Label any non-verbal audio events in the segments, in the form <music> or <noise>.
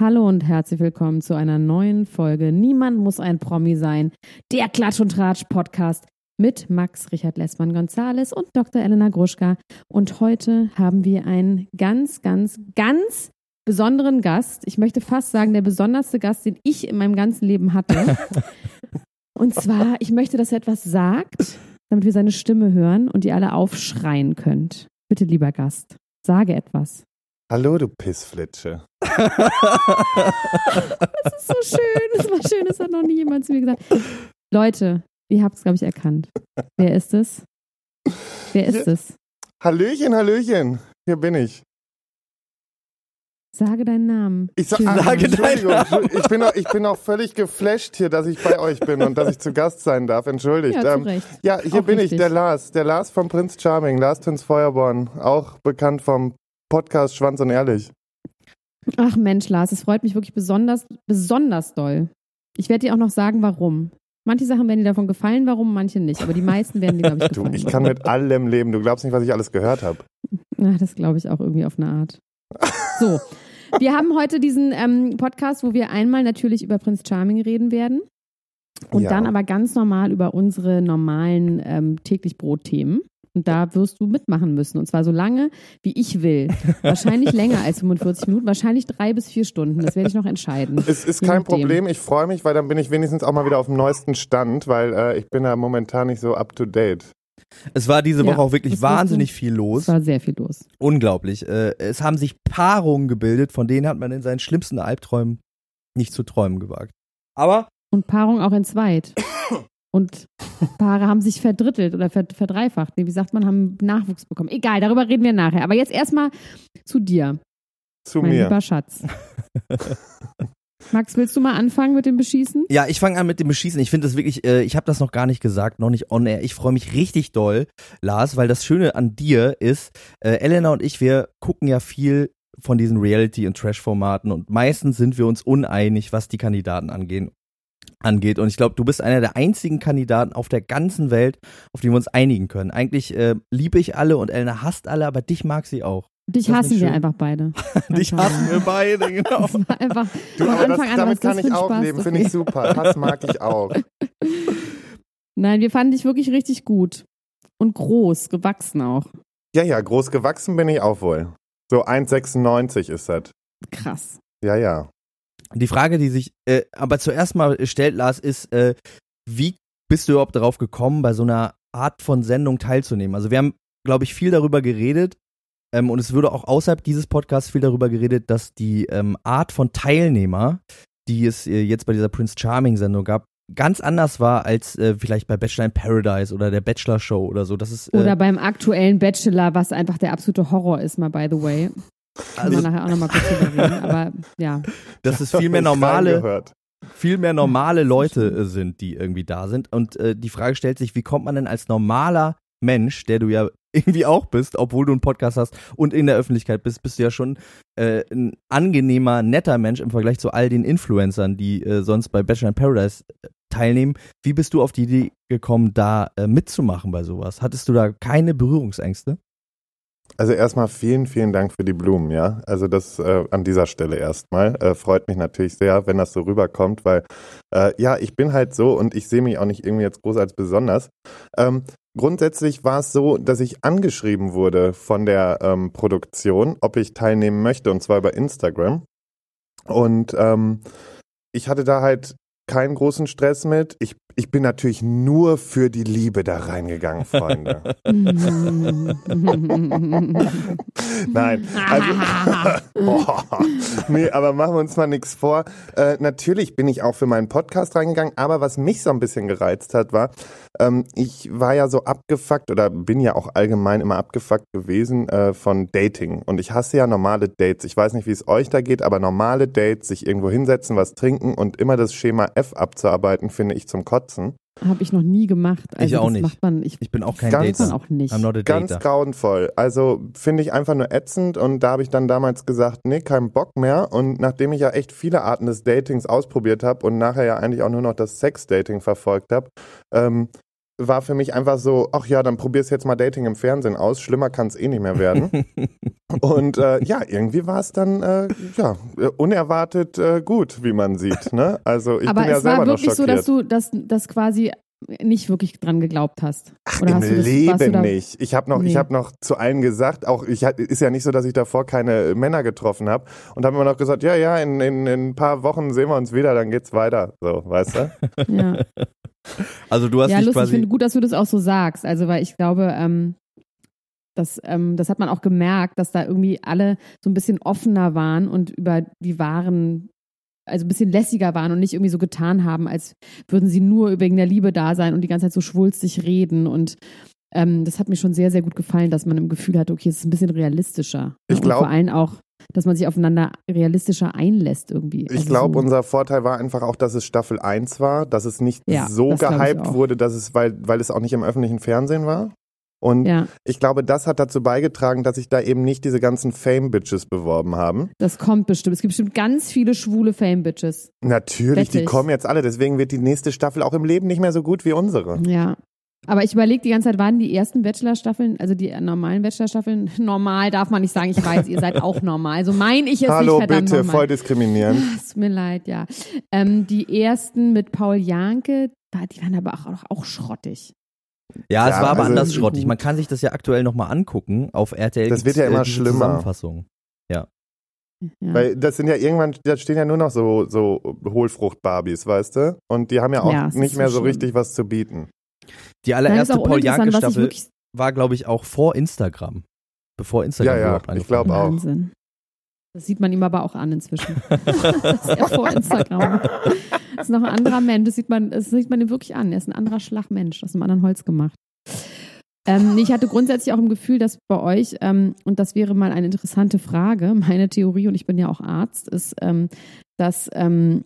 Hallo und herzlich willkommen zu einer neuen Folge Niemand muss ein Promi sein. Der Klatsch und Tratsch Podcast mit Max Richard Lessmann Gonzales und Dr. Elena Gruschka. Und heute haben wir einen ganz, ganz, ganz besonderen Gast. Ich möchte fast sagen, der besonderste Gast, den ich in meinem ganzen Leben hatte. <laughs> Und zwar, ich möchte, dass er etwas sagt, damit wir seine Stimme hören und ihr alle aufschreien könnt. Bitte, lieber Gast, sage etwas. Hallo, du Pissflitsche. <laughs> das ist so schön. Das war schön, das hat noch nie jemand zu mir gesagt. Leute, ihr habt es, glaube ich, erkannt. Wer ist es? Wer ist es? Hallöchen, Hallöchen. Hier bin ich. Sage deinen Namen. Ich sa sage deinen Namen. Ich bin, auch, ich bin auch völlig geflasht hier, dass ich bei euch bin und dass ich zu Gast sein darf. Entschuldigt. Ja, ähm, ja hier auch bin richtig. ich, der Lars. Der Lars vom Prinz Charming, Lars Twins Feuerborn. Auch bekannt vom Podcast Schwanz und Ehrlich. Ach Mensch, Lars, es freut mich wirklich besonders, besonders doll. Ich werde dir auch noch sagen, warum. Manche Sachen werden dir davon gefallen, warum, manche nicht. Aber die meisten werden dir, glaube ich, <laughs> gefallen. Du, ich kann mit allem leben. Du glaubst nicht, was ich alles gehört habe. Ach, das glaube ich auch irgendwie auf eine Art. So, wir haben heute diesen ähm, Podcast, wo wir einmal natürlich über Prinz Charming reden werden. Und Ja. dann aber ganz normal über unsere normalen ähm, täglich Brotthemen. Und da wirst du mitmachen müssen. Und zwar so lange, wie ich will. <laughs> Wahrscheinlich länger als 45 Minuten, wahrscheinlich drei bis vier Stunden. Das werde ich noch entscheiden. <laughs> Es ist kein. Problem. Ich freue mich, weil dann bin ich wenigstens auch mal wieder auf dem neuesten Stand, weil äh, ich bin da momentan nicht so up to date. Es war diese Ja, Woche auch wirklich wahnsinnig viel los. Es war sehr viel los. Unglaublich. Äh, es haben sich Paarungen gebildet, von denen hat man in seinen schlimmsten Albträumen nicht zu träumen gewagt. Aber Und Paarung auch in zweit. Und Paare haben sich verdrittelt oder verd- verdreifacht. Nee, wie sagt man, haben Nachwuchs bekommen. Egal, darüber reden wir nachher. Aber jetzt erstmal zu dir, Zu mein mir. lieber Schatz. Max, willst du mal anfangen mit dem Beschießen? ja, ich fange an mit dem Beschießen. Ich finde das wirklich, äh, ich habe das noch gar nicht gesagt, noch nicht on air. Ich freue mich richtig doll, Lars, weil das Schöne an dir ist, äh, Elena und ich, wir gucken ja viel von diesen Reality- und Trash-Formaten und meistens sind wir uns uneinig, was die Kandidaten angehen. Angeht. Und ich glaube, du bist einer der einzigen Kandidaten auf der ganzen Welt, auf die wir uns einigen können. Eigentlich äh, liebe ich alle und Elena hasst alle, aber dich mag sie auch. Dich hassen wir einfach beide. <laughs> Dich hassen wir beide, <laughs> genau. Das war einfach Du, von aber das, Anfang an, damit das kann ich auch Spaß leben, finde ich super. Das mag ich auch. <laughs> Nein, wir fanden dich wirklich richtig gut. Und groß, gewachsen auch. Ja, ja, groß gewachsen bin ich auch wohl. So 1,96 ist das. Krass. Ja, ja. Die Frage, die sich äh, aber zuerst mal stellt, Lars, ist, äh, wie bist du überhaupt darauf gekommen, bei so einer Art von Sendung teilzunehmen? Also wir haben, glaube ich, viel darüber geredet ähm, und es würde auch außerhalb dieses Podcasts viel darüber geredet, dass die ähm, Art von Teilnehmer, die es äh, jetzt bei dieser Prince Charming Sendung gab, ganz anders war als äh, vielleicht bei Bachelor in Paradise oder der Bachelor Show oder so. Das ist äh, Oder beim aktuellen Bachelor, was einfach der absolute Horror ist, mal by the way. Können also, wir nachher auch nochmal kurz drüber reden. <laughs> Aber ja, dass es viel mehr Ich normale viel mehr normale Leute äh, sind, die irgendwie da sind. Und äh, die Frage stellt sich, wie kommt man denn als normaler Mensch, der du ja <laughs> irgendwie auch bist, obwohl du einen Podcast hast und in der Öffentlichkeit bist, bist du ja schon äh, ein angenehmer, netter Mensch im Vergleich zu all den Influencern, die äh, sonst bei Bachelor in Paradise äh, teilnehmen. Wie bist du auf die Idee gekommen, da äh, mitzumachen bei sowas? Hattest du da keine Berührungsängste? Also erstmal vielen, vielen Dank für die Blumen, ja. Also das äh, an dieser Stelle erstmal. Äh, freut mich natürlich sehr, wenn das so rüberkommt, weil äh, ja, ich bin halt so und ich sehe mich auch nicht irgendwie jetzt groß als besonders. Ähm, grundsätzlich war es so, dass ich angeschrieben wurde von der ähm, Produktion, ob ich teilnehmen möchte, und zwar über Instagram. Und ähm, ich hatte da halt keinen großen Stress mit. Ich, ich bin natürlich nur für die Liebe da reingegangen, Freunde. <laughs> <laughs> Nein, also, <laughs> <laughs> boah, nee, aber machen wir uns mal nichts vor. Äh, natürlich bin ich auch für meinen Podcast reingegangen, aber was mich so ein bisschen gereizt hat, war, ähm, ich war ja so abgefuckt oder bin ja auch allgemein immer abgefuckt gewesen äh, von Dating. Und ich hasse ja normale Dates. Ich weiß nicht, wie es euch da geht, aber normale Dates, sich irgendwo hinsetzen, was trinken und immer das Schema F abzuarbeiten, finde ich zum Kotzen. Habe ich noch nie gemacht. Also ich auch das nicht. Macht man, ich, Ich bin auch kein Ganz- Dater. man auch nicht. I'm not a Ganz Dater. grauenvoll. Also finde ich einfach nur ätzend und da habe ich dann damals gesagt, nee, kein Bock mehr. Und nachdem ich ja echt viele Arten des Datings ausprobiert habe und nachher ja eigentlich auch nur noch das Sex-Dating verfolgt habe, ähm, war für mich einfach so, ach ja, dann probier's jetzt mal Dating im Fernsehen aus. Schlimmer kann es eh nicht mehr werden. <laughs> und äh, ja, irgendwie war es dann äh, ja unerwartet äh, gut, wie man sieht. Ne? Also ich Aber bin ja es selber war noch wirklich so, schockiert. dass du das, das quasi nicht wirklich dran geglaubt hast. Ach, Oder Im hast du das, Leben nicht. Ich habe noch, ich Nee. habe noch zu allen gesagt, auch ich ist ja nicht so, dass ich davor keine Männer getroffen habe und habe immer noch gesagt, ja, ja, in, in, in ein paar Wochen sehen wir uns wieder, dann geht's weiter. So, weißt du? Ja, <laughs> Also du hast ja dich lustig. Ich quasi. finde gut, dass du das auch so sagst. Also, weil ich glaube, ähm, das, ähm, das hat man auch gemerkt, dass da irgendwie alle so ein bisschen offener waren und über die wahren, also ein bisschen lässiger waren und nicht irgendwie so getan haben, als würden sie nur wegen der Liebe da sein und die ganze Zeit so schwulstig reden. Und ähm, das hat mir schon sehr, sehr gut gefallen, dass man im Gefühl hat, okay, es ist ein bisschen realistischer. Ich und glaub- vor allem auch, dass man sich aufeinander realistischer einlässt irgendwie. Ich Also glaube, so. unser Vorteil war einfach auch, dass es Staffel 1 war, dass es nicht Ja, so gehypt wurde, dass es, weil, weil es auch nicht im öffentlichen Fernsehen war. Und Ja, ich glaube, das hat dazu beigetragen, dass sich da eben nicht diese ganzen Fame-Bitches beworben haben. das kommt bestimmt. Es gibt bestimmt ganz viele schwule Fame-Bitches. Natürlich, die Wette ich. kommen jetzt alle, deswegen wird die nächste Staffel auch im Leben nicht mehr so gut wie unsere. Ja. Aber ich überlege die ganze Zeit, waren die ersten Bachelor-Staffeln, also die normalen Bachelor-Staffeln, <laughs> normal darf man nicht sagen, ich weiß, ihr seid auch normal. So meine ich es Hallo, nicht, verdammt bitte, normal. voll diskriminierend. Es <laughs> tut mir leid, ja. Ähm, die ersten mit Paul Janke, die waren aber auch, auch schrottig. Ja, es Ja, war aber also- anders schrottig. Man kann sich das ja aktuell nochmal angucken auf RTL. Das wird ja immer diese schlimmer. Zusammenfassung. Ja. Weil das sind ja irgendwann, da stehen ja nur noch so, so Hohlfrucht-Barbies, weißt du? Und die haben ja auch Ja, es nicht mehr so schlimm. richtig was zu bieten. Die allererste Paul Janke Staffel wirklich war, glaube ich, auch vor Instagram. Bevor Instagram Ja, ja, überhaupt ich angefangen glaub hat. auch. Wahnsinn. Das sieht man ihm aber auch an inzwischen. <laughs> das ist er vor Instagram. Das ist noch ein anderer Mensch. Das sieht man, das sieht man ihm wirklich an. Er ist ein anderer Schlagmensch, aus einem anderen Holz gemacht. Ähm, nee, ich hatte grundsätzlich auch im Gefühl, dass bei euch, ähm, und das wäre mal eine interessante Frage, meine Theorie, und ich bin ja auch Arzt, ist, ähm, dass, ähm,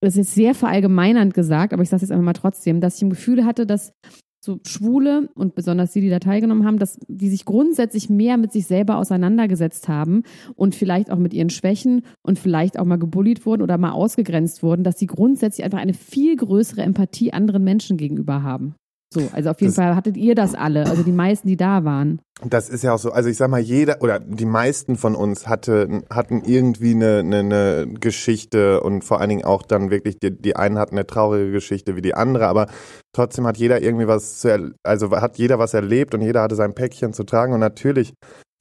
das ist jetzt sehr verallgemeinernd gesagt, aber ich sage es jetzt einfach mal trotzdem, dass ich im Gefühl hatte, dass so Schwule und besonders die, die da teilgenommen haben, dass die sich grundsätzlich mehr mit sich selber auseinandergesetzt haben und vielleicht auch mit ihren Schwächen und vielleicht auch mal gebullied wurden oder mal ausgegrenzt wurden, dass sie grundsätzlich einfach eine viel größere Empathie anderen Menschen gegenüber haben. So, also auf jeden Das- Fall hattet ihr das alle, also die meisten, die da waren. Das ist ja auch so, also ich sag mal, jeder oder die meisten von uns hatte, hatten irgendwie eine, eine, eine Geschichte und vor allen Dingen auch dann wirklich, die, die einen hatten eine traurige Geschichte wie die andere, aber trotzdem hat jeder irgendwie was zu, also hat jeder was erlebt und jeder hatte sein Päckchen zu tragen und natürlich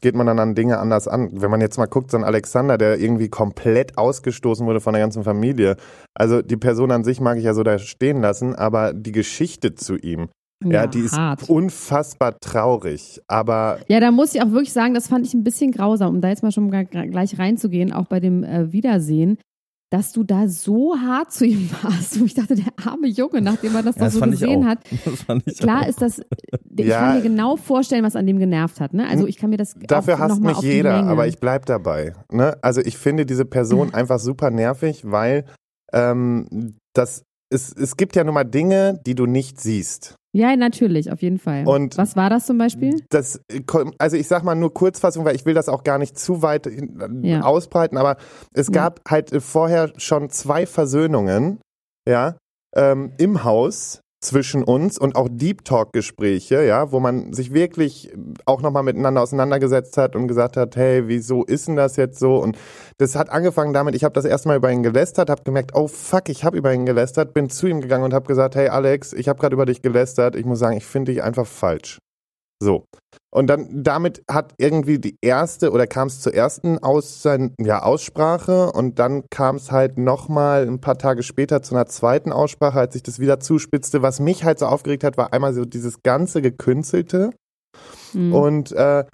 geht man dann an Dinge anders an. Wenn man jetzt mal guckt, so ein Alexander, der irgendwie komplett ausgestoßen wurde von der ganzen Familie. Also die Person an sich mag ich ja so da stehen lassen, aber die Geschichte zu ihm, ja, die ist hart. unfassbar traurig. Aber Ja, da muss ich auch wirklich sagen, das fand ich ein bisschen grausam, um da jetzt mal schon gleich reinzugehen, auch bei dem äh, Wiedersehen, dass du da so hart zu ihm warst. Wo ich dachte, der arme Junge, nachdem er das Ja, doch so gesehen hat. <laughs> Das fand ich Klar auch. ist das, ich Ja. kann mir genau vorstellen, was an dem genervt hat. Ne? Also ich kann mir das Dafür auch hasst noch mal mich auf die jeder, aber ich bleib dabei. Ne? Also ich finde diese Person <laughs> einfach super nervig, weil ähm, das es, es gibt ja nun mal Dinge, die du nicht siehst. Ja, natürlich, auf jeden Fall. Und- was war das zum Beispiel? Das, also ich sag mal nur Kurzfassung, weil ich will das auch gar nicht zu weit hin- Ja. ausbreiten, aber es Ja. gab halt vorher schon zwei Versöhnungen, ja, ähm, im Haus zwischen uns und auch Deep Talk Gespräche, ja, wo man sich wirklich auch nochmal miteinander auseinandergesetzt hat und gesagt hat, hey, wieso ist denn das jetzt so? Und das hat angefangen damit, ich habe das erste Mal über ihn gelästert, habe gemerkt, oh fuck, ich habe über ihn gelästert, bin zu ihm gegangen und habe gesagt, hey Alex, ich habe gerade über dich gelästert, ich muss sagen, ich finde dich einfach falsch. So. Und dann damit hat irgendwie die erste oder kam es zur ersten Aus, ja, Aussprache und dann kam es halt nochmal ein paar Tage später zu einer zweiten Aussprache, als sich das wieder zuspitzte. Was mich halt so aufgeregt hat, war einmal so dieses ganze Gekünstelte. Mhm. Und äh,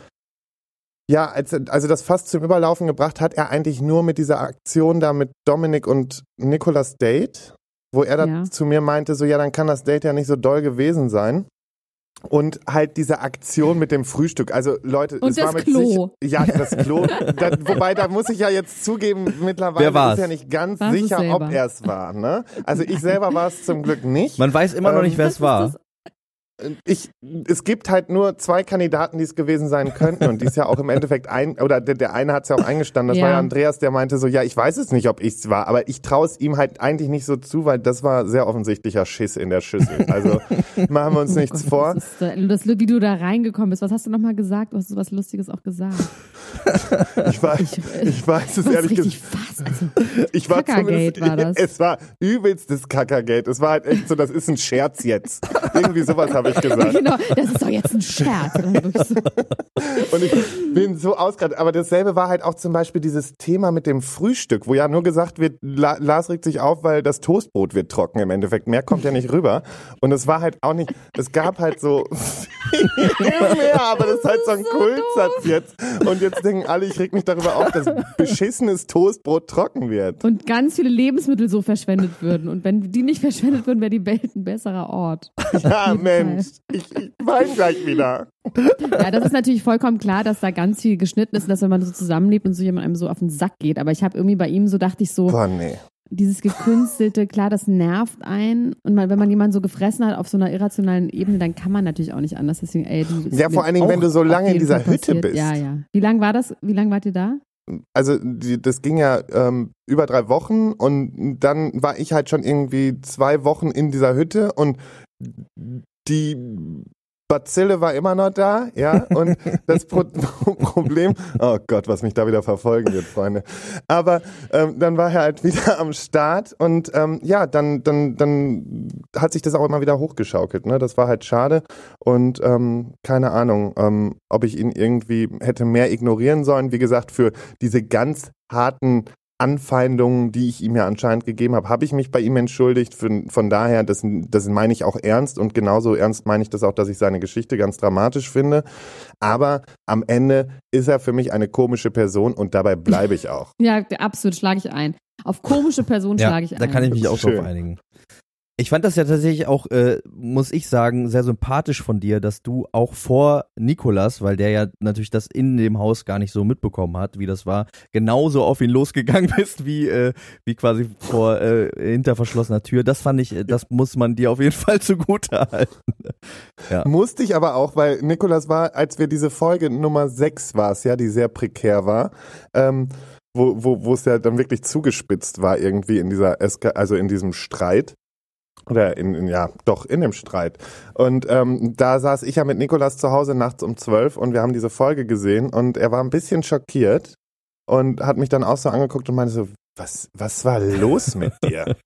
ja, als, also das fast zum Überlaufen gebracht hat er eigentlich nur mit dieser Aktion da mit Dominik und Nicolas Date, wo er dann ja. zu mir meinte, so ja, dann kann das Date ja nicht so doll gewesen sein. Und halt diese Aktion mit dem Frühstück. Also Leute, und es das war mit Klo. Sich, ja, das Klo. <laughs> da, wobei, da muss ich ja jetzt zugeben, mittlerweile ist ja nicht ganz War's sicher, ob er es war. Ne? Also ich selber war es zum Glück nicht. Man weiß immer noch Ähm, nicht, wer es war. Ich, es gibt halt nur zwei Kandidaten, die es gewesen sein könnten. Und die ist ja auch im Endeffekt ein, oder der, der eine hat es ja auch eingestanden. Das Ja. war ja Andreas, der meinte so, ja, ich weiß es nicht, ob ich es war, aber ich traue es ihm halt eigentlich nicht so zu, weil das war sehr offensichtlicher Schiss in der Schüssel. Also <laughs> machen wir uns nichts Oh vor. Gott, Das ist, das, wie du da reingekommen bist. Was hast du nochmal gesagt? Du hast so was Lustiges auch gesagt. Ich weiß, Ich- ich, weiß es ehrlich gesagt. Also, Ich war zumindest, war das. Es war übelstes Kackergate. Es war halt echt so, das ist ein Scherz jetzt. Irgendwie sowas habe ich gesagt. genau, das ist doch jetzt ein Scherz. Und so, ich bin so ausgerastet. Aber dasselbe war halt auch zum Beispiel dieses Thema mit dem Frühstück, wo ja nur gesagt wird, La Lars regt sich auf, weil das Toastbrot wird trocken im Endeffekt. Mehr kommt ja nicht rüber. Und es war halt auch nicht, es gab halt so viel mehr, aber das ist halt so ein Kultsatz jetzt. Und jetzt denken alle, ich reg mich darüber auf, dass beschissenes Toastbrot trocken wird. und ganz viele Lebensmittel so verschwendet würden. Und wenn die nicht verschwendet würden, wäre die Welt ein besserer Ort. Ja, jeden Mensch, ich, ich weine gleich wieder. Ja, das ist natürlich vollkommen klar, dass da ganz viel geschnitten ist, dass wenn man so zusammenlebt und so jemand einem so auf den Sack geht. Aber ich habe irgendwie bei ihm so, dachte ich so, Boah, nee. dieses gekünstelte, klar, das nervt einen. Und man, wenn man jemanden so gefressen hat auf so einer irrationalen Ebene, dann kann man natürlich auch nicht anders. Deswegen, ey, du, Ja, vor allen Dingen, wenn du so lange in dieser Hütte bist. Ja, ja. Wie lang war das? Wie lange wart ihr da? also die, das ging ja ähm, über drei Wochen und dann war ich halt schon irgendwie zwei Wochen in dieser Hütte und die Bazille war immer noch da, ja, und <laughs> das Pro <laughs> Problem, oh Gott, was mich da wieder verfolgen wird, Freunde. Aber ähm, dann war er halt wieder am Start und ähm, ja, dann, dann, dann hat sich das auch immer wieder hochgeschaukelt, ne? Das war halt schade und ähm, keine Ahnung, ähm, ob ich ihn irgendwie hätte mehr ignorieren sollen. Wie gesagt, für diese ganz harten Anfeindungen, die ich ihm ja anscheinend gegeben habe, habe ich mich bei ihm entschuldigt. Von, von daher, das, das meine ich auch ernst und genauso ernst meine ich das auch, dass ich seine Geschichte ganz dramatisch finde. Aber am Ende ist er für mich eine komische Person und dabei bleibe ich auch. <laughs> Ja, absolut, schlage ich ein. Auf komische Person Ja, schlage ich ein. da kann ich mich auch Schön. drauf einigen. Ich fand das ja tatsächlich auch, äh, muss ich sagen, sehr sympathisch von dir, dass du auch vor Nikolas, weil der ja natürlich das in dem Haus gar nicht so mitbekommen hat, wie das war, genauso auf ihn losgegangen <laughs> bist, wie, äh, wie quasi vor äh, hinter verschlossener Tür. Das fand ich, äh, das muss man dir auf jeden <laughs> Fall zugute halten. <laughs> Ja. Musste ich aber auch, weil Nikolas war, als wir diese Folge Nummer 6 war es ja, die sehr prekär war, ähm, wo, wo, wo es ja dann wirklich zugespitzt war irgendwie in dieser Eska also in diesem Streit. Oder in, in, ja, doch, in dem Streit. Und ähm, da saß ich ja mit Nikolas zu Hause nachts um zwölf und wir haben diese Folge gesehen und er war ein bisschen schockiert und hat mich dann auch so angeguckt und meinte so, was, was war los mit dir? <laughs>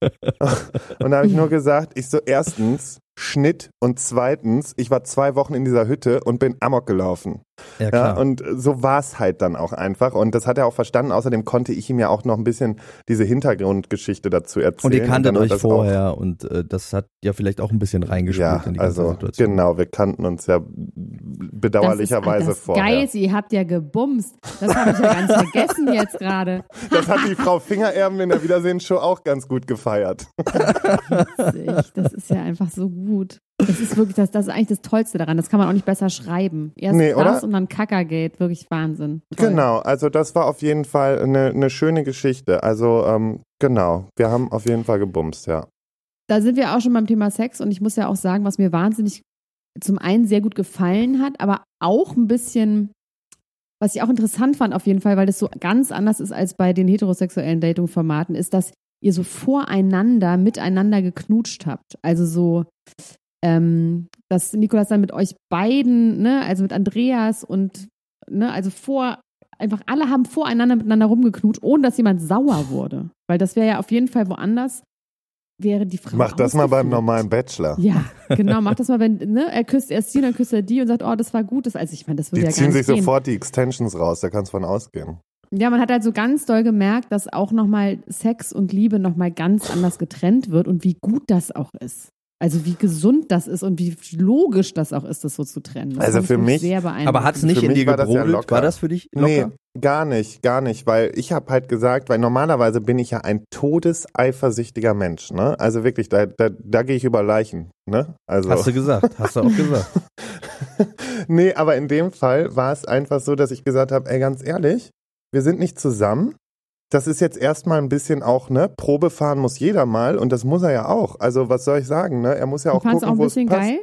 und da habe ich nur gesagt, ich so, erstens, Schnitt und zweitens, ich war zwei Wochen in dieser Hütte und bin amok gelaufen. Ja, Ja, und so war es halt dann auch einfach. Und das hat er auch verstanden. Außerdem konnte ich ihm ja auch noch ein bisschen diese Hintergrundgeschichte dazu erzählen. Und ihr kanntet euch das vorher und äh, das hat ja vielleicht auch ein bisschen reingespielt ja, in die ganze also Situation. genau, wir kannten uns ja bedauerlicherweise das ist vorher. Geil, ihr habt ja gebumst. Das habe ich ja ganz <laughs> vergessen jetzt gerade. Das hat die Frau Fingererben in der Wiedersehensshow auch ganz gut gefeiert. Witzig. Das ist ja einfach so gut. Das ist wirklich, das, das ist eigentlich das Tollste daran. Das kann man auch nicht besser schreiben. Erst Nee, das oder? und dann Kackergate. Wirklich Wahnsinn. Toll. Genau, also das war auf jeden Fall eine, eine schöne Geschichte. Also ähm, genau, wir haben auf jeden Fall gebumst, ja. Da sind wir auch schon beim Thema Sex und ich muss ja auch sagen, was mir wahnsinnig zum einen sehr gut gefallen hat, aber auch ein bisschen, was ich auch interessant fand auf jeden Fall, weil das so ganz anders ist als bei den heterosexuellen Dating-Formaten, ist, dass ihr so voreinander miteinander geknutscht habt. Also so, ähm, dass Nikolas dann mit euch beiden, ne, also mit Andreas und, ne, also vor, einfach alle haben voreinander miteinander rumgeknutscht, ohne dass jemand sauer wurde. Weil das wäre ja auf jeden Fall woanders, wäre die Frau. Mach das mal beim normalen Bachelor. Ja, genau, mach das mal, wenn, ne, er küsst erst die, dann küsst er die und sagt, oh, das war gut. Das, also ich meine, das würde Die ja gar ziehen nicht sich gehen. sofort die Extensions raus, da kannst du von ausgehen. Ja, man hat halt so ganz doll gemerkt, dass auch nochmal Sex und Liebe nochmal ganz anders getrennt wird und wie gut das auch ist. Also wie gesund das ist und wie logisch das auch ist, das so zu trennen. Das Also für mich- sehr beeindruckend. Aber hat es nicht Für in dir war das ja gebrodelt? locker. war das für dich locker? Nee, gar nicht, gar nicht, weil ich habe halt gesagt, weil normalerweise bin ich ja ein todeseifersüchtiger Mensch, ne? Also wirklich, da, da, da gehe ich über Leichen, ne? Also Hast du gesagt, hast du auch gesagt. <laughs> nee, aber in dem Fall war es einfach so, dass ich gesagt habe, ey, ganz ehrlich, wir sind nicht zusammen. Das ist jetzt erstmal ein bisschen auch, ne? Probe fahren muss jeder mal und das muss er ja auch. Also was soll ich sagen, ne? Er muss ja ich auch gucken, auch ein wo es bisschen passt. geil.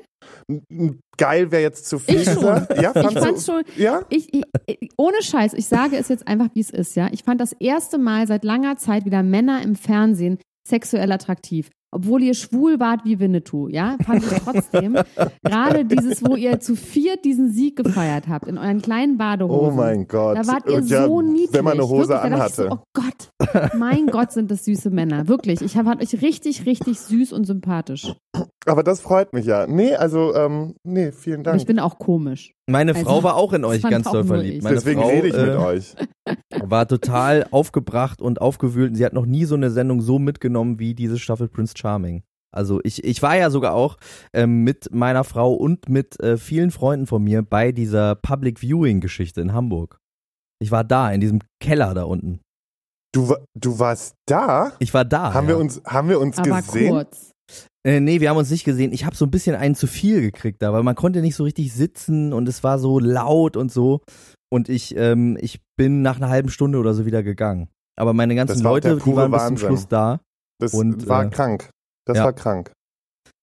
Geil wäre jetzt zu viel Ich schon. Ja, Ich fandst fand's schon, Ja? ich, ich, ich, ohne Scheiß, ich sage es jetzt einfach, wie es ist, ja. Ich fand das erste Mal seit langer Zeit wieder Männer im Fernsehen sexuell attraktiv. Obwohl ihr schwul wart wie Winnetou, ja, fand ich trotzdem. <laughs> Gerade dieses, wo ihr zu viert diesen Sieg gefeiert habt, in euren kleinen Badehosen. Oh mein Gott. Da wart ihr ja, so niedlich. Wenn man eine Hose Wirklich, anhatte. So, oh Gott, mein Gott, sind das süße Männer. Wirklich. Ich fand euch richtig, richtig süß und sympathisch. Aber das freut mich ja. Nee, also, ähm, nee, vielen Aber Dank. ich bin auch komisch. Meine Also, Frau war auch in euch ganz doll verliebt. Meine Deswegen Frau, rede ich mit äh, euch. <laughs> war total aufgebracht und aufgewühlt. Und Sie hat noch nie so eine Sendung so mitgenommen wie diese Staffel Prince Charming. Also ich, ich war ja sogar auch ähm, mit meiner Frau und mit äh, vielen Freunden von mir bei dieser Public Viewing Geschichte in Hamburg. Ich war da, in diesem Keller da unten. Du, wa- du warst da? Ich war da. haben, ja. wir uns, haben wir uns Aber gesehen? kurz. Äh, nee, wir haben uns nicht gesehen. Ich habe so ein bisschen einen zu viel gekriegt da, weil man konnte nicht so richtig sitzen und es war so laut und so. Und ich, ähm, ich bin nach einer halben Stunde oder so wieder gegangen. Aber meine ganzen war Leute, die waren bis zum. Schluss da. Das Und, war äh, krank. Das ja. war krank.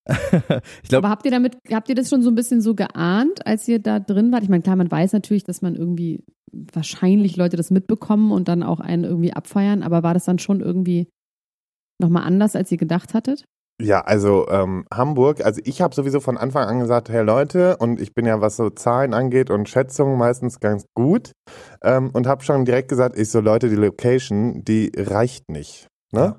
<laughs> ich glaube, Aber habt ihr damit, habt ihr das schon so ein bisschen so geahnt, als ihr da drin wart? Ich meine, klar, man weiß natürlich, dass man irgendwie wahrscheinlich Leute das mitbekommen und dann auch einen irgendwie abfeiern, aber war das dann schon irgendwie nochmal anders, als ihr gedacht hattet? Ja, also ähm, Hamburg, also ich habe sowieso von Anfang an gesagt, hey Leute, und ich bin ja, was so Zahlen angeht und Schätzungen meistens ganz gut ähm, und habe schon direkt gesagt, ich so Leute, die Location, die reicht nicht. Ne? Ja.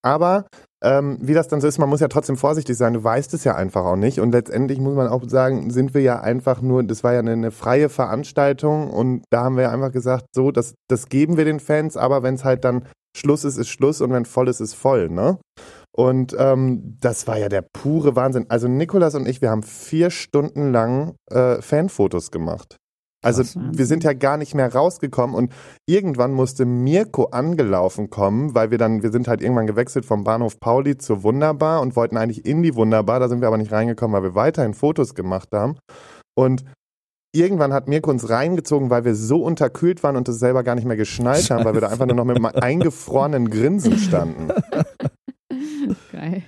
Aber ähm, wie das dann so ist, man muss ja trotzdem vorsichtig sein, du weißt es ja einfach auch nicht und letztendlich muss man auch sagen, sind wir ja einfach nur, das war ja eine, eine freie Veranstaltung und da haben wir ja einfach gesagt, so, das, das geben wir den Fans, aber wenn es halt dann Schluss ist, ist Schluss und wenn voll ist, ist voll, ne? Und ähm, das war ja der pure Wahnsinn. Also Nikolas und ich, wir haben vier Stunden lang äh, Fanfotos gemacht. Also Krass. wir sind ja gar nicht mehr rausgekommen und irgendwann musste Mirko angelaufen kommen, weil wir dann, wir sind halt irgendwann gewechselt vom Bahnhof Pauli zur Wunderbar und wollten eigentlich in die Wunderbar, da sind wir aber nicht reingekommen, weil wir weiterhin Fotos gemacht haben. Und irgendwann hat Mirko uns reingezogen, weil wir so unterkühlt waren und es selber gar nicht mehr geschnallt haben, weil wir da einfach nur noch mit einem <laughs> eingefrorenen Grinsen standen. <laughs> Geil.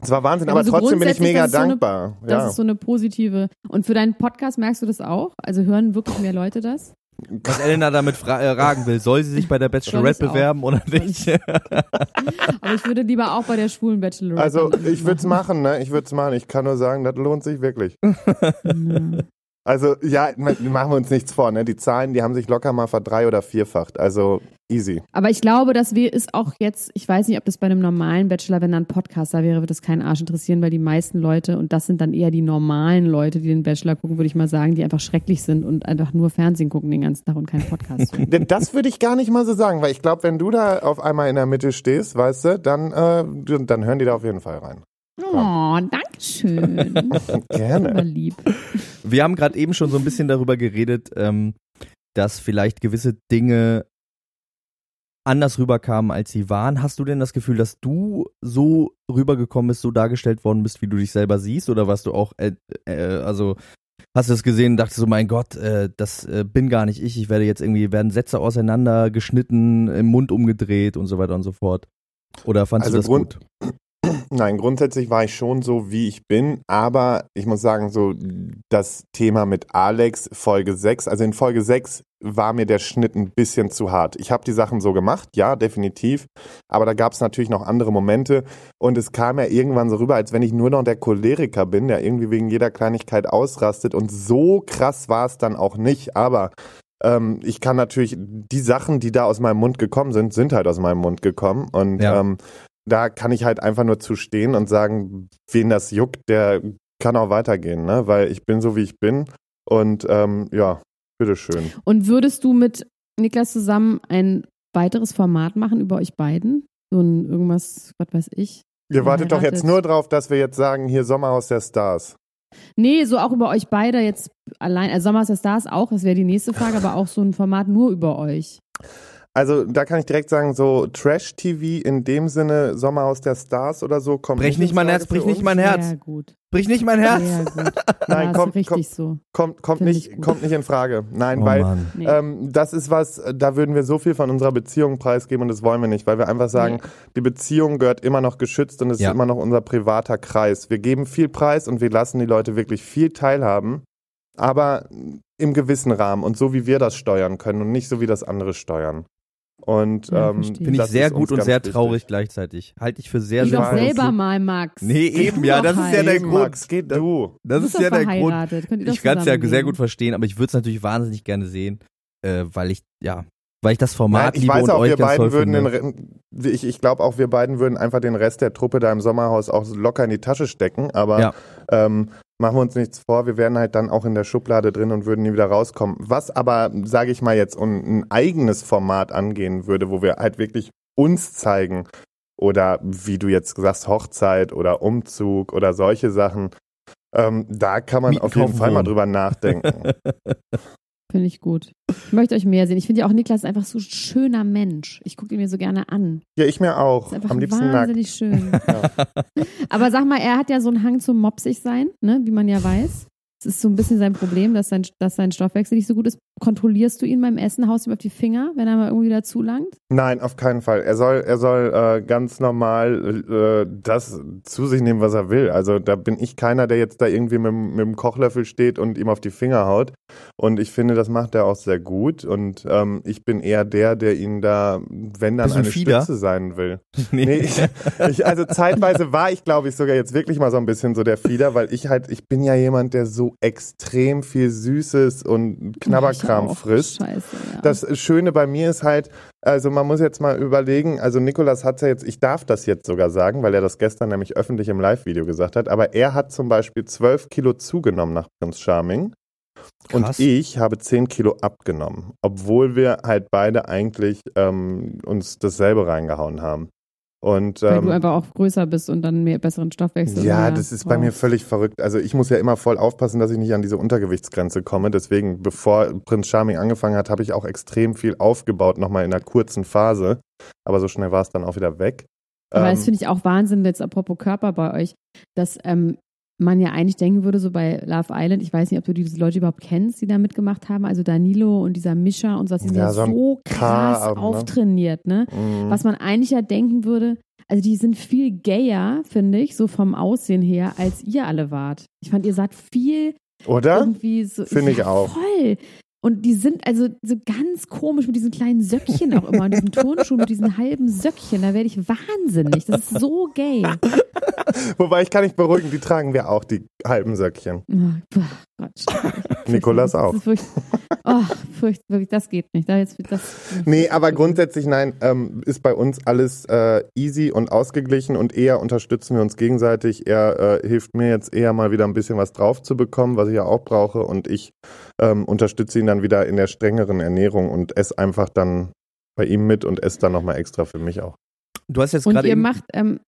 Es war Wahnsinn, Aber aber so trotzdem bin ich mega das ist so eine- dankbar. Das ja. ist so eine positive. Und für deinen Podcast merkst du das auch? Also hören wirklich mehr Leute das? was Elena damit fra äh, fragen will, soll sie sich bei der Bachelorette bewerben oder nicht? <laughs> Aber ich würde lieber auch bei der schwulen Bachelorette. Also ich würde es machen, ne? Ich würde es machen. Ich kann nur sagen, das lohnt sich wirklich. <laughs> Also ja, ma- machen wir uns nichts vor, ne? Die Zahlen, die haben sich locker mal verdrei- oder vierfacht. Also easy. Aber ich glaube, das wär- ist auch jetzt, ich weiß nicht, ob das bei einem normalen Bachelor, wenn da ein Podcast da wäre, würde das keinen Arsch interessieren, weil die meisten Leute, und das sind dann eher die normalen Leute, die den Bachelor gucken, würde ich mal sagen, die einfach schrecklich sind und einfach nur Fernsehen gucken den ganzen Tag und keinen Podcast <laughs> Das würde ich gar nicht mal so sagen, weil ich glaube, wenn du da auf einmal in der Mitte stehst, weißt du, dann, äh, du- dann hören die da auf jeden Fall rein. Oh, danke schön. <laughs> Gerne. lieb. Wir haben gerade eben schon so ein bisschen darüber geredet, ähm, dass vielleicht gewisse Dinge anders rüberkamen, als sie waren. Hast du denn das Gefühl, dass du so rübergekommen bist, so dargestellt worden bist, wie du dich selber siehst? Oder warst du auch, äh, äh, also hast du es gesehen und dachtest so, mein Gott, äh, das äh, bin gar nicht ich, ich werde jetzt irgendwie, werden Sätze auseinandergeschnitten, im Mund umgedreht und so weiter und so fort? Oder fandst Also du das Grund- gut? Nein, grundsätzlich war ich schon so, wie ich bin, aber ich muss sagen, so das Thema mit Alex, Folge 6, also in Folge 6 war mir der Schnitt ein bisschen zu hart. Ich habe die Sachen so gemacht, ja, definitiv, aber da gab es natürlich noch andere Momente und es kam ja irgendwann so rüber, als wenn ich nur noch der Choleriker bin, der irgendwie wegen jeder Kleinigkeit ausrastet und so krass war es dann auch nicht, aber ähm, ich kann natürlich, die Sachen, die da aus meinem Mund gekommen sind, sind halt aus meinem Mund gekommen und Ja. ähm, da kann ich halt einfach nur zu stehen und sagen, wen das juckt, der kann auch weitergehen, ne? Weil ich bin so, wie ich bin. Und ähm, ja, bitteschön. Und würdest du mit Niklas zusammen ein weiteres Format machen über euch beiden? So ein irgendwas, was weiß ich? Ihr wartet doch jetzt nur drauf, dass wir jetzt sagen, hier Sommerhaus der Stars. Nee, so auch über euch beide jetzt allein. Also Sommer ist der Stars auch, das wäre die nächste Frage, aber auch so ein Format nur über euch. Also da kann ich direkt sagen, so Trash-TV in dem Sinne, Sommerhaus der Stars oder so, kommt Brech nicht in mein Frage Herz, brich nicht mein Herz. Brich nicht mein Herz. Sehr gut. <laughs> Nein, <laughs> ja, komm, ist richtig komm. so. Kommt, kommt, nicht, kommt nicht in Frage. Nein, Oh weil. Nee. Ähm, das ist was, da würden wir so viel von unserer Beziehung preisgeben und das wollen wir nicht, weil wir einfach sagen, Nee. die Beziehung gehört immer noch geschützt und es Ja. ist immer noch unser privater Kreis. Wir geben viel Preis und wir lassen die Leute wirklich viel teilhaben, aber im gewissen Rahmen und so wie wir das steuern können und nicht so wie das andere steuern. Und Ja, ähm. Finde ich sehr gut und sehr wichtig. traurig gleichzeitig. Halte ich für sehr, Geh sehr doch selber mal, Max. Nee, eben, ja, das ist ja der Grund. Max, geht du. Das Du ist ja der Grund. Ich kann es ja sehr gut verstehen, aber ich würde es natürlich wahnsinnig gerne sehen, äh, weil ich, ja, weil ich das Format Nein, ich liebe weiß und auch, euch wir beiden würden finde. den, Re- ich, ich glaube auch, wir beiden würden einfach den Rest der Truppe da im Sommerhaus auch locker in die Tasche stecken, aber Ja. ähm, machen wir uns nichts vor, wir wären halt dann auch in der Schublade drin und würden nie wieder rauskommen. Was aber, sage ich mal jetzt, ein eigenes Format angehen würde, wo wir halt wirklich uns zeigen oder wie du jetzt sagst, Hochzeit oder Umzug oder solche Sachen, ähm, da kann man Mieten, auf jeden Fall mal drüber nachdenken. <laughs> Finde ich gut. Ich möchte euch mehr sehen. Ich finde ja auch Niklas ist einfach so ein schöner Mensch. Ich gucke ihn mir so gerne an. ja, ich mir auch. Ist einfach Am liebsten nackt. wahnsinnig schön. <laughs> Ja. Aber sag mal, er hat ja so einen Hang zum mopsig sein, ne, wie man ja weiß. Das ist so ein bisschen sein Problem, dass sein, dass sein Stoffwechsel nicht so gut ist. Kontrollierst du ihn beim Essen, haust ihm auf die Finger, wenn er mal irgendwie dazu langt? Nein, auf keinen Fall. Er soll, er soll äh, ganz normal äh, das zu sich nehmen, was er will. Also da bin ich keiner, der jetzt da irgendwie mit, dem- mit dem Kochlöffel steht und ihm auf die Finger haut. Und ich finde, das macht er auch sehr gut. Und ähm, ich bin eher der, der ihn da, wenn dann ein eine Fieder? Stütze sein will. <laughs> Nee, ich, ich, also zeitweise war ich, glaube ich, sogar jetzt wirklich mal so ein bisschen so der Fieder, weil ich halt, ich bin ja jemand, der so extrem viel Süßes und Knabberkram Ich auch. frisst. Scheiße, ja. Das Schöne bei mir ist halt, also man muss jetzt mal überlegen, also Nikolas hat ja jetzt, ich darf das jetzt sogar sagen, weil er das gestern nämlich öffentlich im Live-Video gesagt hat, aber er hat zum Beispiel 12 Kilo zugenommen nach Prinz Charming Krass. und ich habe 10 Kilo abgenommen, obwohl wir halt beide eigentlich ähm, uns dasselbe reingehauen haben. Und Weil ähm, du einfach auch größer bist und dann mehr besseren Stoffwechsel ja, mehr das ist bei mir völlig verrückt. Also ich muss ja immer voll aufpassen, dass ich nicht an diese Untergewichtsgrenze komme. Deswegen, bevor Prinz Charming angefangen hat, habe ich auch extrem viel aufgebaut, nochmal in einer kurzen Phase. Aber so schnell war es dann auch wieder weg. Aber das Ähm, finde ich auch Wahnsinn, jetzt apropos Körper bei euch, dass ähm, man ja eigentlich denken würde, so bei Love Island, ich weiß nicht, ob du diese Leute überhaupt kennst, die da mitgemacht haben, also Danilo und dieser Mischa und so, die sind Ja, ja, so krass K-Abend, ne? auftrainiert, ne? mh. Was man eigentlich ja denken würde, also die sind viel gayer, finde ich, so vom Aussehen her, als ihr alle wart. Ich fand, ihr seid viel Oder? irgendwie so. Finde ich ja, auch. Voll. Und die sind also so ganz komisch mit diesen kleinen Söckchen auch immer, und diesen Turnschuhen mit diesen halben Söckchen. Da werde ich wahnsinnig. Das ist so gay. <laughs> Wobei ich kann nicht beruhigen, die tragen wir auch, die halben Söckchen. <laughs> Nikolas Das auch. ist wirklich, oh, furcht, wirklich, das geht nicht. Da jetzt, das, <laughs> Nee, aber grundsätzlich nein, ähm, ist bei uns alles äh, easy und ausgeglichen und eher unterstützen wir uns gegenseitig. Er äh, hilft mir jetzt eher mal wieder ein bisschen was drauf zu bekommen, was ich ja auch brauche und ich ähm, unterstütze ihn dann wieder in der strengeren Ernährung und esse einfach dann bei ihm mit und esse dann nochmal extra für mich auch. Du hast jetzt Und gerade ihr eben, macht, ähm,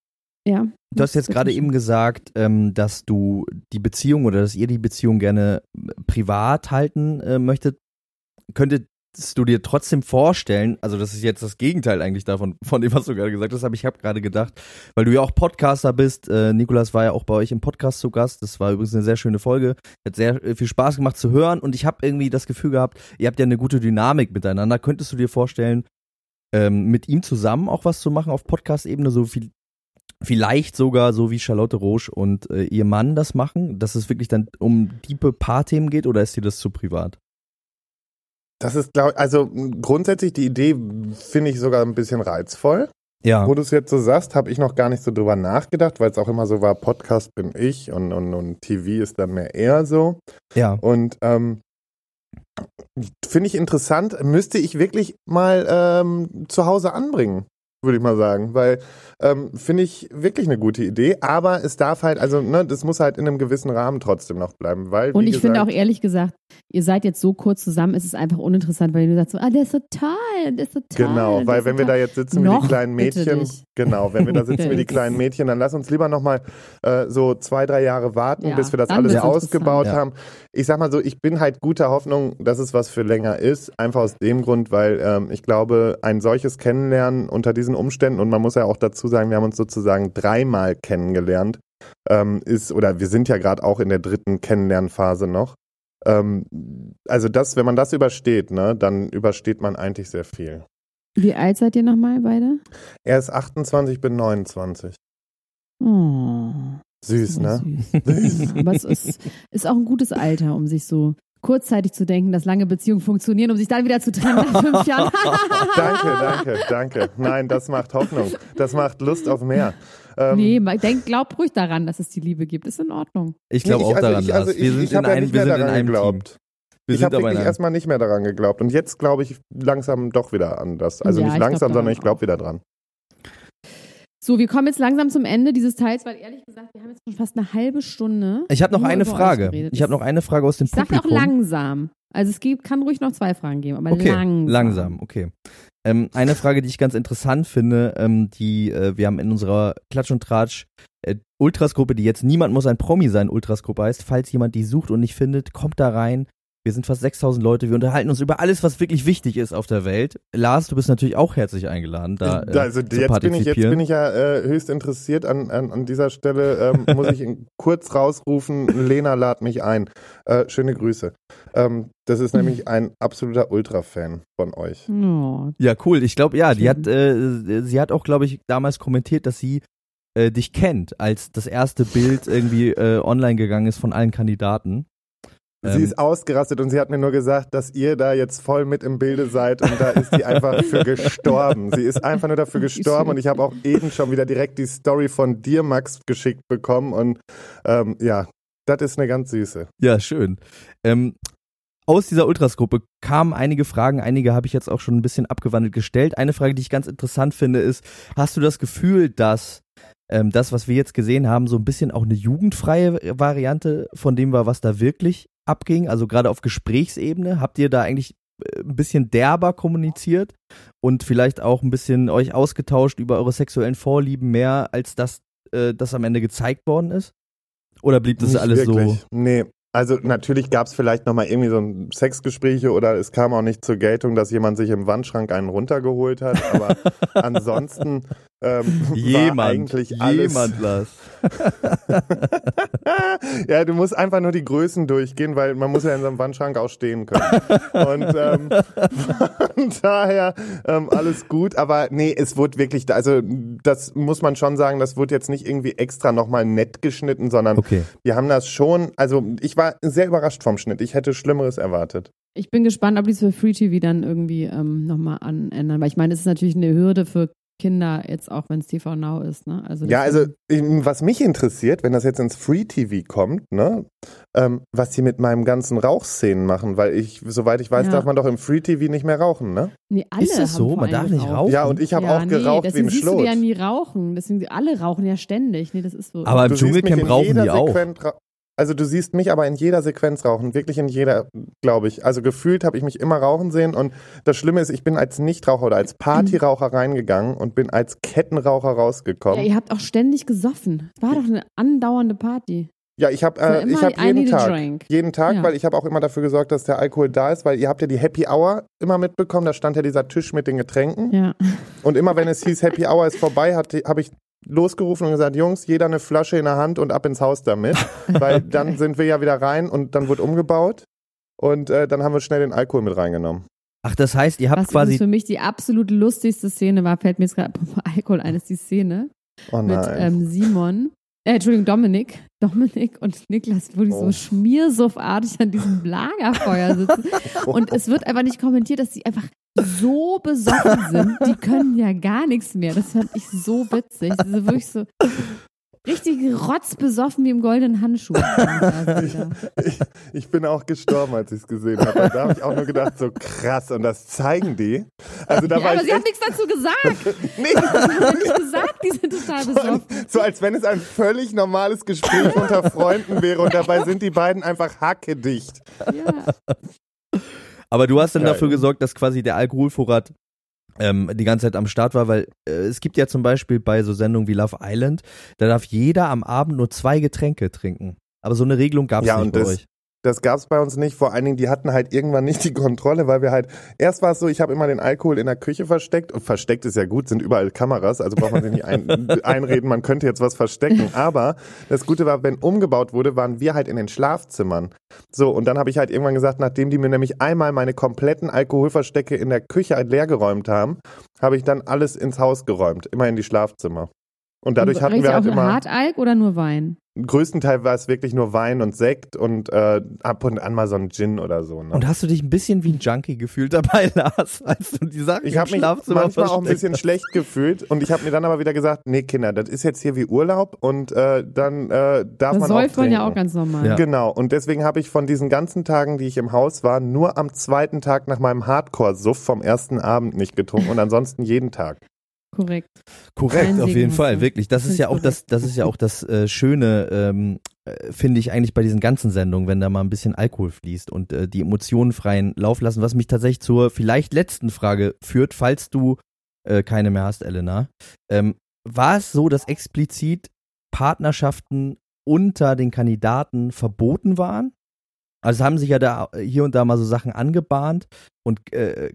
ja. du hast jetzt gerade eben gesagt, ähm, dass du die Beziehung oder dass ihr die Beziehung gerne privat halten äh, möchtet. Könntest du dir trotzdem vorstellen, also das ist jetzt das Gegenteil eigentlich davon, von dem, was du gerade gesagt hast, aber ich habe gerade gedacht, weil du ja auch Podcaster bist, äh, Nikolas war ja auch bei euch im Podcast zu Gast, das war übrigens eine sehr schöne Folge, hat sehr äh, viel Spaß gemacht zu hören und ich habe irgendwie das Gefühl gehabt, ihr habt ja eine gute Dynamik miteinander. Könntest du dir vorstellen, ähm, mit ihm zusammen auch was zu machen auf Podcast-Ebene, so viel vielleicht sogar so wie Charlotte Roche und äh, ihr Mann das machen, dass es wirklich dann um diepe Paarthemen geht oder ist dir das zu privat? Das ist, glaube also grundsätzlich die Idee finde ich sogar ein bisschen reizvoll. Ja. Wo du es jetzt so sagst, habe ich noch gar nicht so drüber nachgedacht, weil es auch immer so war, Podcast bin ich und, und, und TV ist dann mehr eher so. Ja. Und ähm, finde ich interessant, müsste ich wirklich mal ähm, zu Hause anbringen, würde ich mal sagen, weil ähm, finde ich wirklich eine gute Idee, aber es darf halt, also ne, das muss halt in einem gewissen Rahmen trotzdem noch bleiben, weil Und ich gesagt, finde auch ehrlich gesagt, ihr seid jetzt so kurz zusammen, es ist einfach uninteressant, weil du sagst so, ah, der ist total, der ist total. Genau, weil wenn wir da total. jetzt sitzen wie Noch die kleinen Mädchen, genau, wenn wir da sitzen wie die <laughs> kleinen Mädchen, dann lass uns lieber nochmal äh, so zwei, drei Jahre warten, Ja, bis wir das alles ausgebaut interessant. haben. Ich sag mal so, ich bin halt guter Hoffnung, dass es was für länger ist, einfach aus dem Grund, weil ähm, ich glaube, ein solches Kennenlernen unter diesen Umständen, und man muss ja auch dazu sagen, wir haben uns sozusagen dreimal kennengelernt, ähm, ist, oder wir sind ja gerade auch in der dritten Kennenlernphase noch. Ähm, also das, wenn man das übersteht, ne, dann übersteht man eigentlich sehr viel. Wie alt seid ihr nochmal beide? Er ist 28, ich bin 29. Oh, Süß, so ne? süß. <laughs> <laughs> Aber es ist, ist auch ein gutes Alter, um sich so kurzzeitig zu denken, dass lange Beziehungen funktionieren, um sich dann wieder zu trennen nach fünf Jahren. <laughs> danke, danke, danke. Nein, das macht Hoffnung. Das macht Lust auf mehr. Ähm, nee, denk, glaub ruhig daran, dass es die Liebe gibt. Ist in Ordnung. Ich glaube nee, auch also daran, ich, also Lars. ich, Wir sind ich in habe ja einem, nicht wir mehr sind in daran einem Team. geglaubt. Wir ich sind habe wirklich einem. erstmal nicht mehr daran geglaubt. Und jetzt glaube ich langsam doch wieder an das. Also Ja, nicht langsam, sondern ich glaube wieder dran. So, wir kommen jetzt langsam zum Ende dieses Teils, weil ehrlich gesagt, wir haben jetzt schon fast eine halbe Stunde. Ich habe noch eine Frage. Ich habe noch eine Frage aus dem Ich sag ja auch Publikum. langsam. Also es gibt, kann ruhig noch zwei Fragen geben, aber Okay, langsam. langsam, okay. Ähm, eine Frage, die ich ganz interessant finde, ähm, die äh, wir haben in unserer Klatsch und Tratsch äh, Ultras-Gruppe, die jetzt Niemand muss ein Promi sein, Ultras-Gruppe heißt. Falls jemand die sucht und nicht findet, kommt da rein. Wir sind fast 6000 Leute. Wir unterhalten uns über alles, was wirklich wichtig ist auf der Welt. Lars, du bist natürlich auch herzlich eingeladen, da äh, also zu jetzt bin ich jetzt bin ich ja äh, höchst interessiert an, an, an dieser Stelle ähm, <laughs> muss ich kurz rausrufen Lena lad mich ein äh, schöne Grüße ähm, das ist nämlich ein absoluter Ultra-Fan von euch Oh, Ja, cool. Ich glaube, ja, die hat, äh, sie hat auch, glaube ich, damals kommentiert, dass sie äh, dich kennt, als das erste Bild irgendwie äh, online gegangen ist von allen Kandidaten. Sie Ähm, ist ausgerastet und sie hat mir nur gesagt, dass ihr da jetzt voll mit im Bilde seid und da ist sie einfach für gestorben. Sie ist einfach nur dafür <laughs> gestorben und ich habe auch eben schon wieder direkt die Story von dir, Max, geschickt bekommen und ähm, ja, das ist eine ganz süße. Ja, schön. Ähm, aus dieser Ultras-Gruppe kamen einige Fragen, einige habe ich jetzt auch schon ein bisschen abgewandelt gestellt. Eine Frage, die ich ganz interessant finde, ist, hast du das Gefühl, dass ähm, das, was wir jetzt gesehen haben, so ein bisschen auch eine jugendfreie Variante von dem war, was da wirklich abging? Also gerade auf Gesprächsebene, habt ihr da eigentlich äh, ein bisschen derber kommuniziert und vielleicht auch ein bisschen euch ausgetauscht über eure sexuellen Vorlieben mehr, als das, äh, das am Ende gezeigt worden ist? Oder blieb das Nicht alles so? wirklich. Nee. Also natürlich gab es vielleicht nochmal irgendwie so ein Sexgespräche oder es kam auch nicht zur Geltung, dass jemand sich im Wandschrank einen runtergeholt hat. Aber <laughs> ansonsten ähm, <laughs> Jemand, eigentlich alles. jemand, Lars. <laughs> ja, du musst einfach nur die Größen durchgehen, weil man muss ja in so einem Wandschrank auch stehen können. Und ähm, <laughs> von daher ähm, alles gut. Aber nee, es wurde wirklich, also das muss man schon sagen, das wurde jetzt nicht irgendwie extra nochmal nett geschnitten, sondern Okay. wir haben das schon, also ich war sehr überrascht vom Schnitt. Ich hätte Schlimmeres erwartet. Ich bin gespannt, ob die es für Free TV dann irgendwie ähm, nochmal anändern. Weil ich meine, es ist natürlich eine Hürde für Kinder, jetzt auch wenn es TV Now ist. Ne? Also Ja, also was mich interessiert, wenn das jetzt ins Free TV kommt, ne, ähm, was die mit meinem ganzen Rauchszenen machen, weil ich, soweit ich weiß, Ja. darf man doch im Free TV nicht mehr rauchen, ne? Nee, alle Ist das so? Man darf nicht geraucht. rauchen? Ja, und ich habe ja, auch geraucht nee, wie ein deswegen siehst du Schlot. die ja nie rauchen. Deswegen, alle rauchen ja ständig. Nee, das ist so. Aber im Du Dschungelcamp rauchen die auch. Also du siehst mich aber in jeder Sequenz rauchen, wirklich in jeder, glaube ich. Also gefühlt habe ich mich immer rauchen sehen und das Schlimme ist, ich bin als Nichtraucher oder als Partyraucher reingegangen und bin als Kettenraucher ja, rausgekommen. ihr habt auch ständig gesoffen. Es war doch eine andauernde Party. Ja, ich habe äh, ich I jeden Tag, jeden Tag, Ja. weil ich habe auch immer dafür gesorgt, dass der Alkohol da ist, weil ihr habt ja die Happy Hour immer mitbekommen, da stand ja dieser Tisch mit den Getränken Ja. und immer wenn es hieß Happy Hour ist vorbei, habe ich losgerufen und gesagt, Jungs, jeder eine Flasche in der Hand und ab ins Haus damit, weil <laughs> dann sind wir ja wieder rein und dann wird umgebaut und äh, dann haben wir schnell den Alkohol mit reingenommen. Ach, das heißt, ihr habt Was quasi. für mich die absolut lustigste Szene war, fällt mir jetzt gerade <laughs> Alkohol ein, ist die Szene, Oh mit ähm, Simon. Äh, Entschuldigung, Dominik. <laughs> Dominik und Niklas wirklich Oh. so schmiersuffartig an diesem <laughs> Lagerfeuer sitzen. Und es wird einfach nicht kommentiert, dass sie einfach so besoffen sind. Die können ja gar nichts mehr. Das fand ich so witzig. Also wirklich so richtig rotzbesoffen wie im goldenen Handschuh. <laughs> Ich, ich bin auch gestorben, als ich es gesehen habe. Da habe ich auch nur gedacht, so krass. Und das zeigen die. Also da Ja, war aber ich sie haben echt, nichts dazu gesagt. <laughs> nee, Sie haben nicht gesagt, die sind total besoffen. so als wenn es ein völlig normales Gespräch unter Freunden wäre und dabei sind die beiden einfach hackedicht. Ja. Aber du hast dann Geil. dafür gesorgt, dass quasi der Alkoholvorrat ähm, die ganze Zeit am Start war, weil äh, es gibt ja zum Beispiel bei so Sendungen wie Love Island, da darf jeder am Abend nur zwei Getränke trinken. Aber so eine Regelung gab es Ja, nicht bei das- euch. Das gab es bei uns nicht. Vor allen Dingen, die hatten halt irgendwann nicht die Kontrolle, weil wir halt, erst war es so, ich habe immer den Alkohol in der Küche versteckt. Und versteckt ist ja gut, sind überall Kameras, also braucht man sich nicht ein, <laughs> einreden, man könnte jetzt was verstecken. Aber das Gute war, wenn umgebaut wurde, waren wir halt in den Schlafzimmern. So, und dann habe ich halt irgendwann gesagt, nachdem die mir nämlich einmal meine kompletten Alkoholverstecke in der Küche halt leer geräumt haben, habe ich dann alles ins Haus geräumt, immer in die Schlafzimmer. Und dadurch Und hatten wir halt auch immer Hartalk oder nur Wein? Größtenteils war es wirklich nur Wein und Sekt und äh, ab und an mal so ein Gin oder so. Ne? Und hast du dich ein bisschen wie ein Junkie gefühlt dabei, <laughs> Lars, als du die Sachen ich im habe mich Schlafzimmer manchmal auch ein bisschen hast? schlecht gefühlt und ich habe mir dann aber wieder gesagt, nee Kinder, das ist jetzt hier wie Urlaub und äh, dann äh, darf Das man auch säuft man ja trinken. auch ganz normal. Ja. Genau, und deswegen habe ich von diesen ganzen Tagen, die ich im Haus war, nur am zweiten Tag nach meinem Hardcore-Suff vom ersten Abend nicht getrunken und ansonsten jeden Tag. Korrekt. Korrekt, auf jeden Fall, wirklich. Das ist ja auch das, das ist ja auch das äh, Schöne, ähm, äh, finde ich eigentlich bei diesen ganzen Sendungen, wenn da mal ein bisschen Alkohol fließt und äh, die Emotionen freien Lauf lassen, was mich tatsächlich zur vielleicht letzten Frage führt, falls du äh, keine mehr hast, Elena. Ähm, war es so, dass explizit Partnerschaften unter den Kandidaten verboten waren? Also es haben sich ja da hier und da mal so Sachen angebahnt und äh,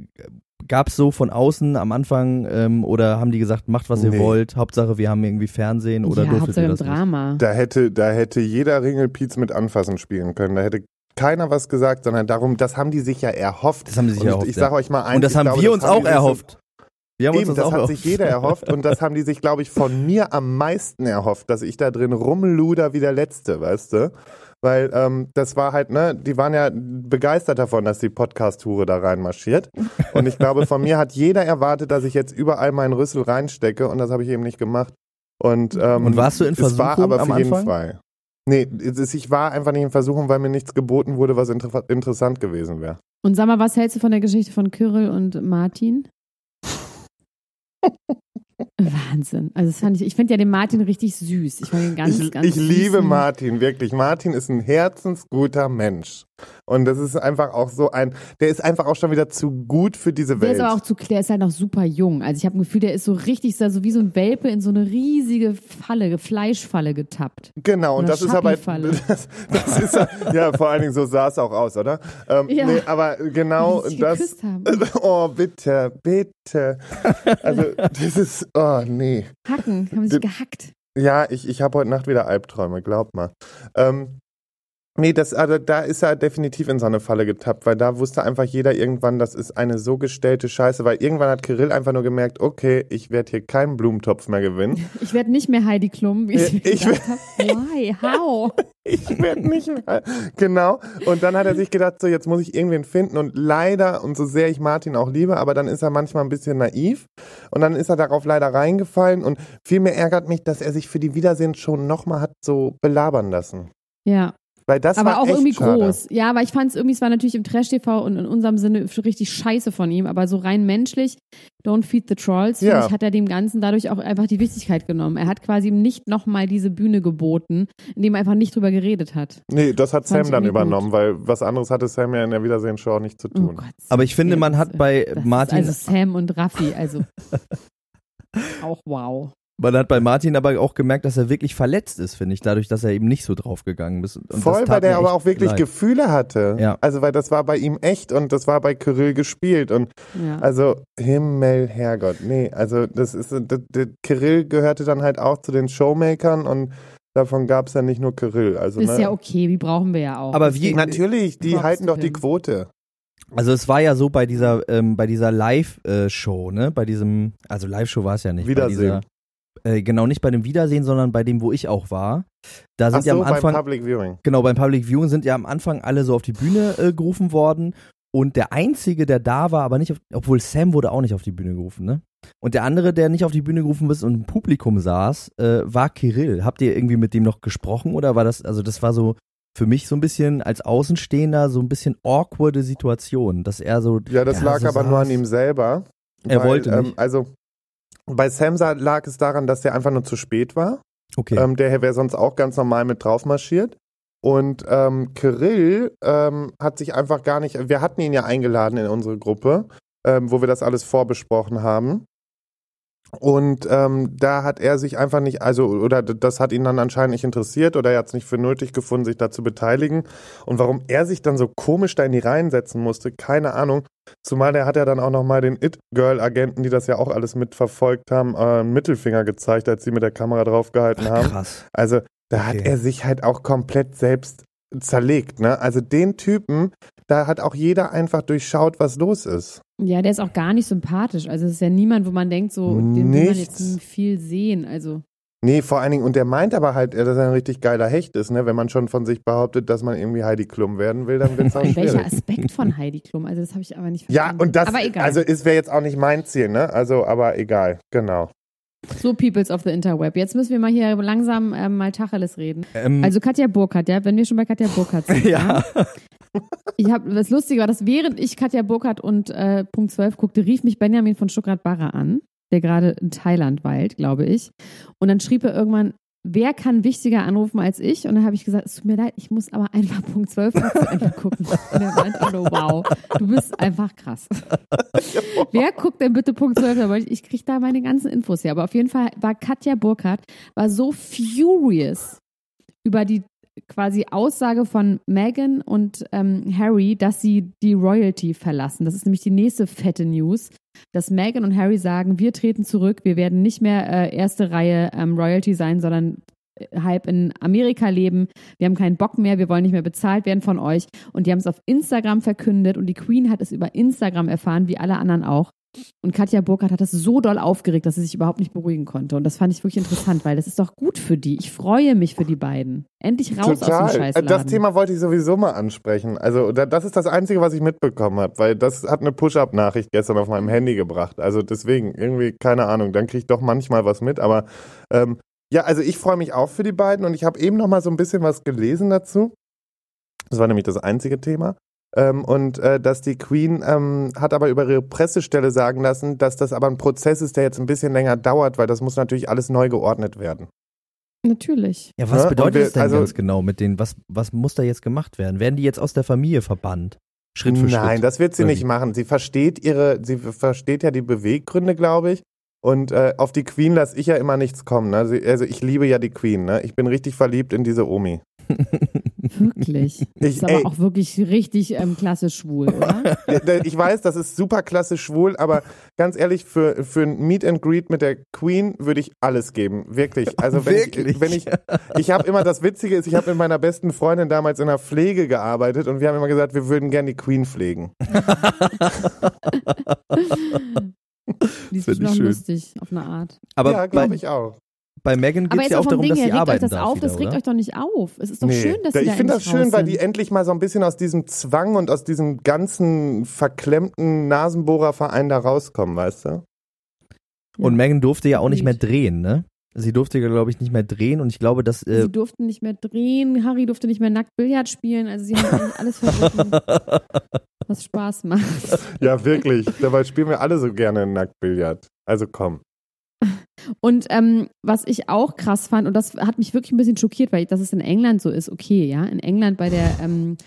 gab es so von außen am Anfang ähm, oder haben die gesagt, macht was ihr Nee. wollt, Hauptsache wir haben irgendwie Fernsehen oder ja, durftet Hauptsache ihr das nicht? Drama. Da hätte, da hätte jeder Ringelpiez mit Anfassen spielen können. Da hätte keiner was gesagt, sondern darum, das haben die sich ja erhofft. Das haben sie sich und erhofft, Ich, ja. sage euch mal eins. Und das haben glaube, wir uns haben auch erhofft. Wir haben Eben, uns das, das auch hat erhofft. sich jeder erhofft und das haben die sich, glaube ich, von mir am meisten erhofft, dass ich da drin rumluder wie der Letzte, weißt du? Weil ähm, das war halt, ne, die waren ja begeistert davon, dass die Podcast-Hure da reinmarschiert. Und ich glaube, von mir hat jeder erwartet, dass ich jetzt überall meinen Rüssel reinstecke und das habe ich eben nicht gemacht. Und, ähm, Und warst du in es war Versuchung aber am für jeden Anfang? frei. Nee, es ist, ich war einfach nicht in Versuchung, weil mir nichts geboten wurde, was inter interessant gewesen wäre. Und sag mal, was hältst du von der Geschichte von Kyrill und Martin? <laughs> Wahnsinn. Also das fand ich, ich finde ja den Martin richtig süß. Ich fand ihn ganz, ich, ganz ich liebe. Martin, wirklich. Martin ist ein herzensguter Mensch. Und das ist einfach auch so ein, der ist einfach auch schon wieder zu gut für diese Der Welt. ist aber auch zu, der ist halt noch super jung. Also ich habe ein Gefühl, der ist so richtig, so wie so ein Welpe in so eine riesige Falle, Fleischfalle getappt. genau, und das ist aber, <laughs> das, das ist, ja, vor allen Dingen so sah es auch aus, oder? Ähm, Ja. Nee, aber genau das, <laughs> oh, bitte, bitte. Also, das ist, oh, nee. Hacken, haben sich gehackt. Ja, ich, ich habe heute Nacht wieder Albträume, glaub mal. Ähm, nee, das, also da ist er definitiv in so eine Falle getappt, weil da wusste einfach jeder irgendwann, das ist eine so gestellte Scheiße, weil irgendwann hat Kirill einfach nur gemerkt, okay, ich werde hier keinen Blumentopf mehr gewinnen. <laughs> Ich werde nicht mehr Heidi Klum, wie ich, ich gedacht. Why? How? <laughs> Ich werde nicht mehr. Genau. Und dann hat er sich gedacht, so jetzt muss ich irgendwen finden. Und leider, und so sehr ich Martin auch liebe, aber dann ist er manchmal ein bisschen naiv. Und dann ist er darauf leider reingefallen. Und vielmehr ärgert mich, dass er sich für die Wiedersehen schon nochmal hat so belabern lassen. Ja, Weil das aber war auch echt irgendwie schade. groß. Ja, aber ich fand es irgendwie, es war natürlich im Trash-TV und in unserem Sinne richtig scheiße von ihm, aber so rein menschlich, don't feed the trolls, finde Ja. ich, hat er dem Ganzen dadurch auch einfach die Wichtigkeit genommen. Er hat quasi ihm nicht nochmal diese Bühne geboten, indem er einfach nicht drüber geredet hat. Nee, das hat Fand Sam dann übernommen, weil was anderes hatte Sam ja in der Wiedersehen-Show auch nicht zu Oh tun. Gott. Aber ich finde, man hat bei Martin, Also Sam und Raffi, also <laughs> auch wow. Man hat bei Martin aber auch gemerkt, dass er wirklich verletzt ist, finde ich, dadurch, dass er eben nicht so draufgegangen ist. Und das Voll, weil der aber auch wirklich leid. Gefühle hatte. Ja. Also, weil das war bei ihm echt und das war bei Kyrill gespielt. Und Ja. Also Himmel, Herrgott, nee, also das ist, der, der Kirill gehörte dann halt auch zu den Showmakern und davon gab es ja nicht nur Kirill. Also ist ne, ja okay, die brauchen wir ja auch. Aber wie- natürlich, die halten doch die. Quote. Also es war ja so bei dieser, ähm, bei dieser Live-Show, ne? Bei diesem, also Live-Show war es ja nicht. Bei Wiedersehen. Äh, genau, nicht bei dem Wiedersehen, sondern bei dem, wo ich auch war. Da sind Ach ja so, am Anfang. beim Public Viewing. Genau, beim Public Viewing sind ja am Anfang alle so auf die Bühne äh, gerufen worden. Und der Einzige, der da war, aber nicht auf, obwohl Sam wurde auch nicht auf die Bühne gerufen, ne? Und der andere, der nicht auf die Bühne gerufen ist und im Publikum saß, äh, war Kirill. Habt ihr irgendwie mit dem noch gesprochen oder war das, also das war so für mich so ein bisschen als Außenstehender so ein bisschen awkwarde Situation, dass er so. Ja, das lag so aber saß. nur an ihm selber. Er wollte nicht. Ähm, also bei Samsa lag es daran, dass der einfach nur zu spät war. Okay. Ähm, der wäre sonst auch ganz normal mit drauf marschiert. Und ähm, Kirill ähm, hat sich einfach gar nicht, wir hatten ihn ja eingeladen in unsere Gruppe, ähm, wo wir das alles vorbesprochen haben. Und ähm, da hat er sich einfach nicht, also, oder das hat ihn dann anscheinend nicht interessiert oder er hat es nicht für nötig gefunden, sich da zu beteiligen. Und warum er sich dann so komisch da in die Reihen setzen musste, keine Ahnung. Zumal der hat ja dann auch nochmal den It-Girl-Agenten, die das ja auch alles mitverfolgt haben, äh, einen Mittelfinger gezeigt, als sie mit der Kamera draufgehalten haben. Krass. Also da hat Okay. er sich halt auch komplett selbst zerlegt, ne? Also den Typen, da hat auch jeder einfach durchschaut, was los ist. Ja, der ist auch gar nicht sympathisch. Also es ist ja niemand, wo man denkt, so, den will man Nichts. jetzt viel sehen. Also Nee, vor allen Dingen, und der meint aber halt, dass er ein richtig geiler Hecht ist, ne? Wenn man schon von sich behauptet, dass man irgendwie Heidi Klum werden will, dann wird's <laughs> auch welcher schwierig. Aspekt von Heidi Klum? Also das habe ich aber nicht Ja, verstanden. und das, aber egal. also es wäre jetzt auch nicht mein Ziel, ne? Also, aber egal, genau. so Peoples of the Interweb. Jetzt müssen wir mal hier langsam ähm, mal Tacheles reden. Ähm, Also Katja Burkhardt, ja, wenn wir schon bei Katja Burkhardt sind. <laughs> ja. Ich habe das Lustige war, dass während ich Katja Burkhardt und äh, Punkt 12 guckte, rief mich Benjamin von Stuttgart-Barre an, der gerade in Thailand weilt, glaube ich. Und dann schrieb er irgendwann, wer kann wichtiger anrufen als ich? Und dann habe ich gesagt, es tut mir leid, ich muss aber einfach Punkt 12 noch zu Ende gucken. <laughs> Und er meinte, oh, wow, du bist einfach krass. <laughs> wer guckt denn bitte Punkt 12? Da wollte Ich, ich kriege da meine ganzen Infos her. Aber auf jeden Fall war Katja Burkhardt war so furious über die quasi Aussage von Meghan und ähm, Harry, dass sie die Royalty verlassen. Das ist nämlich die nächste fette News, dass Meghan und Harry sagen, wir treten zurück, wir werden nicht mehr äh, erste Reihe ähm, Royalty sein, sondern äh, halb in Amerika leben. Wir haben keinen Bock mehr, wir wollen nicht mehr bezahlt werden von euch. Und die haben es auf Instagram verkündet und die Queen hat es über Instagram erfahren, wie alle anderen auch. Und Katja Burkhardt hat das so doll aufgeregt, dass sie sich überhaupt nicht beruhigen konnte. Und das fand ich wirklich interessant, weil das ist doch gut für die. Ich freue mich für die beiden. Endlich raus aus dem Total. Scheißladen. Das Thema wollte ich sowieso mal ansprechen. Also da- das ist das Einzige, was ich mitbekommen habe, weil das hat eine Push-Up-Nachricht gestern auf meinem Handy gebracht. Also deswegen, irgendwie, keine Ahnung, dann kriege ich doch manchmal was mit. Aber ähm, ja, also ich freue mich auch für die beiden und ich habe eben noch mal so ein bisschen was gelesen dazu. Das war nämlich das einzige Thema. Ähm, und äh, dass die Queen ähm, hat aber über ihre Pressestelle sagen lassen, dass das aber ein Prozess ist, der jetzt ein bisschen länger dauert, weil das muss natürlich alles neu geordnet werden. Natürlich. Ja, was Ja, bedeutet das denn also- ganz genau mit den, was, was muss da jetzt gemacht werden? Werden die jetzt aus der Familie verbannt? Schritt für Schritt. Nein, das wird sie Oder nicht machen. Sie versteht ihre, sie versteht ja die Beweggründe, glaube ich. Und äh, auf die Queen lasse ich ja immer nichts kommen. Ne? Sie, also ich liebe ja die Queen. Ne? Ich bin richtig verliebt in diese Omi. <laughs> Wirklich. Das <laughs> Ich- ist aber ey. auch wirklich richtig ähm, klassisch schwul, oder? <laughs> Ich weiß, das ist super klasse schwul, aber ganz ehrlich, für, für ein Meet and Greet mit der Queen würde ich alles geben. Wirklich. Also wenn Wirklich? ich, wenn ich, ich habe immer, das Witzige ist, ich habe mit meiner besten Freundin damals in der Pflege gearbeitet und wir haben immer gesagt, wir würden gern die Queen pflegen. <laughs> Die ist schön. lustig, auf eine Art. Aber ja, glaube ich auch. Bei Megan Aber geht es jetzt ja auch darum, Ding dass her, sie regt euch arbeiten das darf auf, das wieder, regt oder? euch doch nicht auf. Es ist doch Nee, schön, dass da- sie ich da finde das schön, weil die endlich mal so ein bisschen aus diesem Zwang und aus diesem ganzen verklemmten Nasenbohrerverein da rauskommen, weißt du? Und Megan durfte ja auch nicht mehr drehen, ne? Sie durfte ja, glaube ich, nicht mehr drehen und ich glaube, dass äh, Sie durften nicht mehr drehen, Harry durfte nicht mehr nackt Billard spielen, also sie haben alles versucht, <laughs> was Spaß macht. Ja, wirklich. Dabei spielen wir alle so gerne Nacktbillard. Also komm. Und ähm, was ich auch krass fand, und das hat mich wirklich ein bisschen schockiert, weil dass es in England so ist, okay, ja, in England bei der ähm,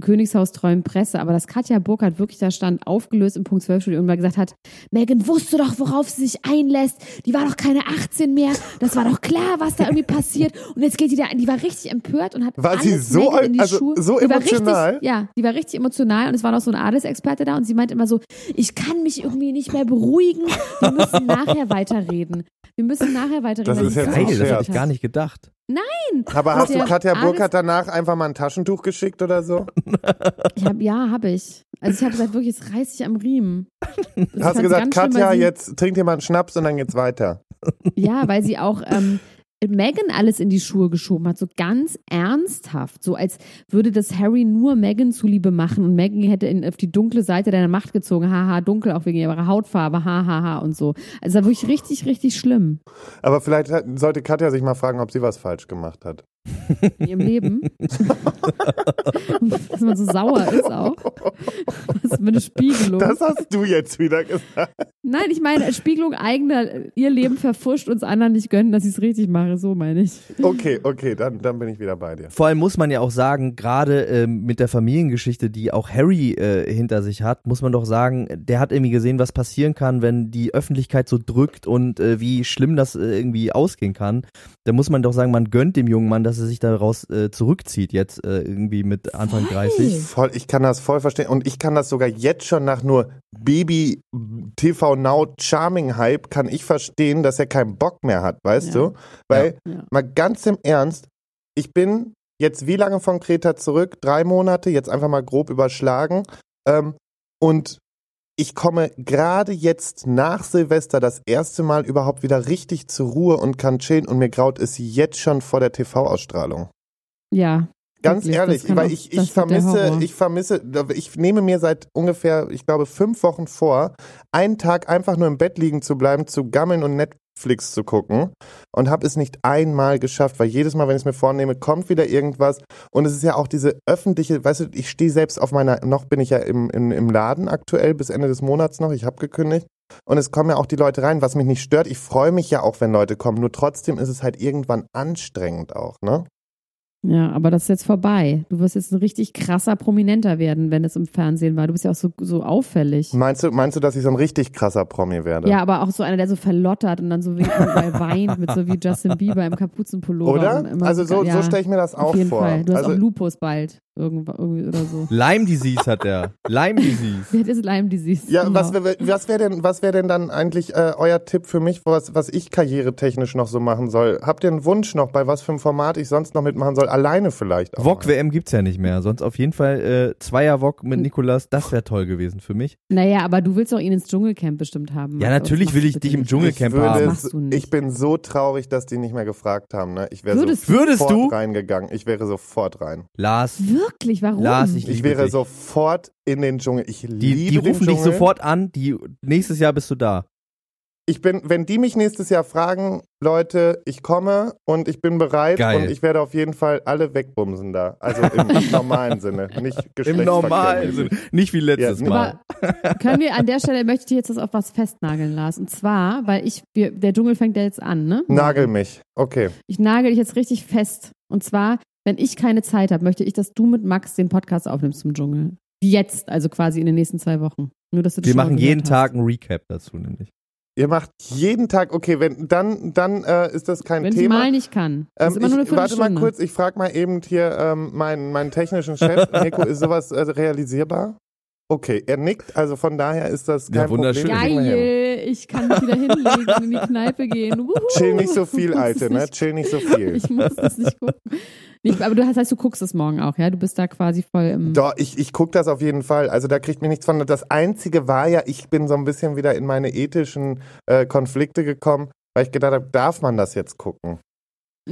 Königshaustreuen Presse, aber dass Katja Burkhardt wirklich da stand, aufgelöst im Punkt 12 Studio und mal gesagt hat, Megan wusste doch, worauf sie sich einlässt, die war doch keine 18 mehr, das war doch klar, was da irgendwie passiert und jetzt geht die da, die war richtig empört und hat War alles sie so- Megan in die also Schuhe. so die war emotional? Richtig, ja, die war richtig emotional und es war noch so ein Adelsexperte da und sie meinte immer so, ich kann mich irgendwie nicht mehr beruhigen, wir müssen nachher weiterreden. Wir müssen nachher weiterreden. Das ist ein geil, das hatte ich gar nicht gedacht. Aber Und hast du Katja Burkhardt danach einfach mal ein Taschentuch geschickt oder so? Ich hab, ja, habe ich. Also ich habe gesagt, wirklich, es reißt sich am Riemen. Das Hast du gesagt, schlimm, Katja, jetzt trinkt ihr mal einen Schnaps und dann geht's weiter. Ja, weil sie auch ähm, Megan alles in die Schuhe geschoben hat, so ganz ernsthaft, so als würde das Harry nur Megan zuliebe machen und Megan hätte ihn auf die dunkle Seite deiner Macht gezogen, haha, dunkel auch wegen ihrer Hautfarbe, hahaha und so. Also war wirklich richtig, richtig schlimm Aber vielleicht sollte Katja sich mal fragen, ob sie was falsch gemacht hat. In ihrem Leben. <laughs> Dass man so sauer ist auch. Das ist eine Spiegelung. Das hast du jetzt wieder gesagt. Nein, ich meine, Spiegelung eigener, ihr Leben verfuscht, uns anderen nicht gönnen, dass ich es richtig mache, so meine ich. Okay, okay, dann, dann bin ich wieder bei dir. Vor allem muss man ja auch sagen, gerade ähm, mit der Familiengeschichte, die auch Harry äh, hinter sich hat, muss man doch sagen, der hat irgendwie gesehen, was passieren kann, wenn die Öffentlichkeit so drückt und äh, wie schlimm das äh, irgendwie ausgehen kann. Da muss man doch sagen, man gönnt dem jungen Mann, dass er sich daraus äh, zurückzieht, jetzt äh, irgendwie mit Anfang 30. Voll, ich kann das voll verstehen. Und ich kann das sogar jetzt schon nach nur Baby TV Now Charming Hype, kann ich verstehen, dass er keinen Bock mehr hat, weißt Ja. du? Weil, Ja. mal ganz im Ernst, ich bin jetzt wie lange von Kreta zurück? Drei Monate, jetzt einfach mal grob überschlagen. Ähm, und ich komme gerade jetzt nach Silvester das erste Mal überhaupt wieder richtig zur Ruhe und kann chillen und mir graut es jetzt schon vor der TV-Ausstrahlung. Ja. Ganz Wirklich, ehrlich, weil auch- ich, ich vermisse, ich vermisse, ich nehme mir seit ungefähr, ich glaube, fünf Wochen vor, einen Tag einfach nur im Bett liegen zu bleiben, zu gammeln und Netflix zu gucken und habe es nicht einmal geschafft, weil jedes Mal, wenn ich es mir vornehme, kommt wieder irgendwas und es ist ja auch diese öffentliche, weißt du, ich stehe selbst auf meiner, noch bin ich ja im, im, im Laden aktuell bis Ende des Monats noch, ich habe gekündigt und es kommen ja auch die Leute rein, was mich nicht stört. Ich freue mich ja auch, wenn Leute kommen, nur trotzdem ist es halt irgendwann anstrengend auch, ne? Ja, aber das ist jetzt vorbei. Du wirst jetzt ein richtig krasser Prominenter werden, wenn es im Fernsehen war. Du bist ja auch so, so auffällig. Meinst du, meinst du, dass ich so ein richtig krasser Promi werde? Ja, aber auch so einer, der so verlottert und dann so wie bei <laughs> weint, mit so wie Justin Bieber im Kapuzenpullover. Oder? Also so, ja, so stelle ich mir das auch Auf jeden vor. Fall. Du hast also, auch Lupus bald. Irgendwie oder so. <laughs> Lyme Disease hat er. Lyme Disease. Wer hat jetzt Lyme Disease? ja, Genau. was wäre was wär denn, was wär denn dann eigentlich äh, euer Tipp für mich, was, was ich karrieretechnisch noch so machen soll? Habt ihr einen Wunsch noch, bei was für einem Format ich sonst noch mitmachen soll? Alleine vielleicht auch. VOG WM gibt's ja nicht mehr. Sonst auf jeden Fall äh, Zweier VOG mit Nikolas. Das wäre toll gewesen für mich. Naja, aber du willst doch ihn ins Dschungelcamp bestimmt haben. Ja, natürlich das will ich dich im Dschungelcamp ich, haben. machst du nicht. ich bin so traurig, dass die nicht mehr gefragt haben. Ne? Ich wäre Würdest sofort du? Würdest du? reingegangen. Ich wäre sofort rein. Lars, nicht. Wirklich? Warum? Lars, ich Ich wäre dich. sofort in den Dschungel. Ich Die, liebe die rufen den dich sofort an. Die nächstes Jahr bist du da. Ich bin, wenn die mich nächstes Jahr fragen, Leute, ich komme und ich bin bereit Geil. und ich werde auf jeden Fall alle wegbumsen da. Also im <laughs> normalen Sinne, nicht Im normalen Sinne. Nicht wie letztes Ja, Mal. Aber können wir an der Stelle, möchte ich dich jetzt das auf was festnageln, Lars. Und zwar, weil ich, wir, der Dschungel fängt ja jetzt an, ne? Nagel mich. Okay. Ich nagel dich jetzt richtig fest. Und zwar, wenn ich keine Zeit habe, möchte ich, dass du mit Max den Podcast aufnimmst zum Dschungel. Jetzt, also quasi in den nächsten zwei Wochen. Nur, dass du das Wir machen jeden hast. Tag ein Recap dazu, nämlich. Ihr macht jeden Tag, okay, wenn dann, dann äh, ist das kein Wenn ich Thema. mal nicht kann. Ähm, ist immer nur eine ich, warte mal kurz, ich frage mal eben hier ähm, meinen, meinen technischen Chef. Nico, ist sowas äh, realisierbar? Okay, er nickt, also von daher ist das Ja, kein wunderschön. Problem. Geil, ich kann mich wieder hinlegen und in die Kneipe gehen. Wuhu. Chill nicht so viel, Ich muss Alte, ne? nicht- Chill nicht so viel. Ich muss das nicht gucken. Nicht, aber du hast, heißt, du guckst es morgen auch, ja? Du bist da quasi voll im. Doch, ich, ich gucke das auf jeden Fall. Also da kriegt mir nichts von. Das Einzige war ja, ich bin so ein bisschen wieder in meine ethischen äh, Konflikte gekommen, weil ich gedacht habe, darf man das jetzt gucken?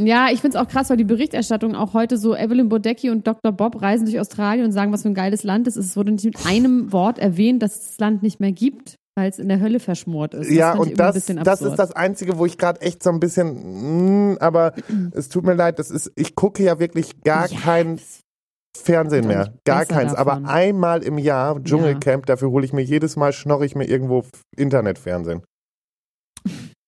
Ja, ich finde es auch krass, weil die Berichterstattung auch heute so, Evelyn Bodecki und Dr. Bob reisen durch Australien und sagen, was für ein geiles Land es ist. Es wurde nicht mit einem Wort erwähnt, dass es das Land nicht mehr gibt, weil es in der Hölle verschmort ist. ja, fand ich und das, das ist das Einzige, wo ich gerade echt so ein bisschen, mh, aber es tut mir leid, das ist, ich gucke ja wirklich gar Ja, kein das- Fernsehen mehr. Gar keins. davon. Aber einmal im Jahr Dschungelcamp, dafür hole ich mir jedes Mal, schnorre ich mir irgendwo Internetfernsehen.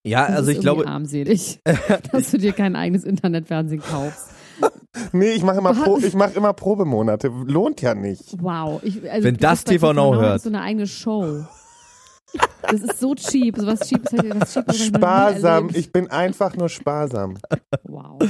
Ja, das also ist ich glaube, armselig, <laughs> dass du dir kein eigenes Internetfernsehen kaufst. <laughs> Nee, ich mache immer, Pro, ich mach immer Probemonate. Lohnt ja nicht. Wow. Ich, also Wenn das TV Now hört. so eine eigene Show. Das ist so cheap. So was cheap ist halt was cheap ist, Sparsam. Ich bin einfach nur sparsam. Wow.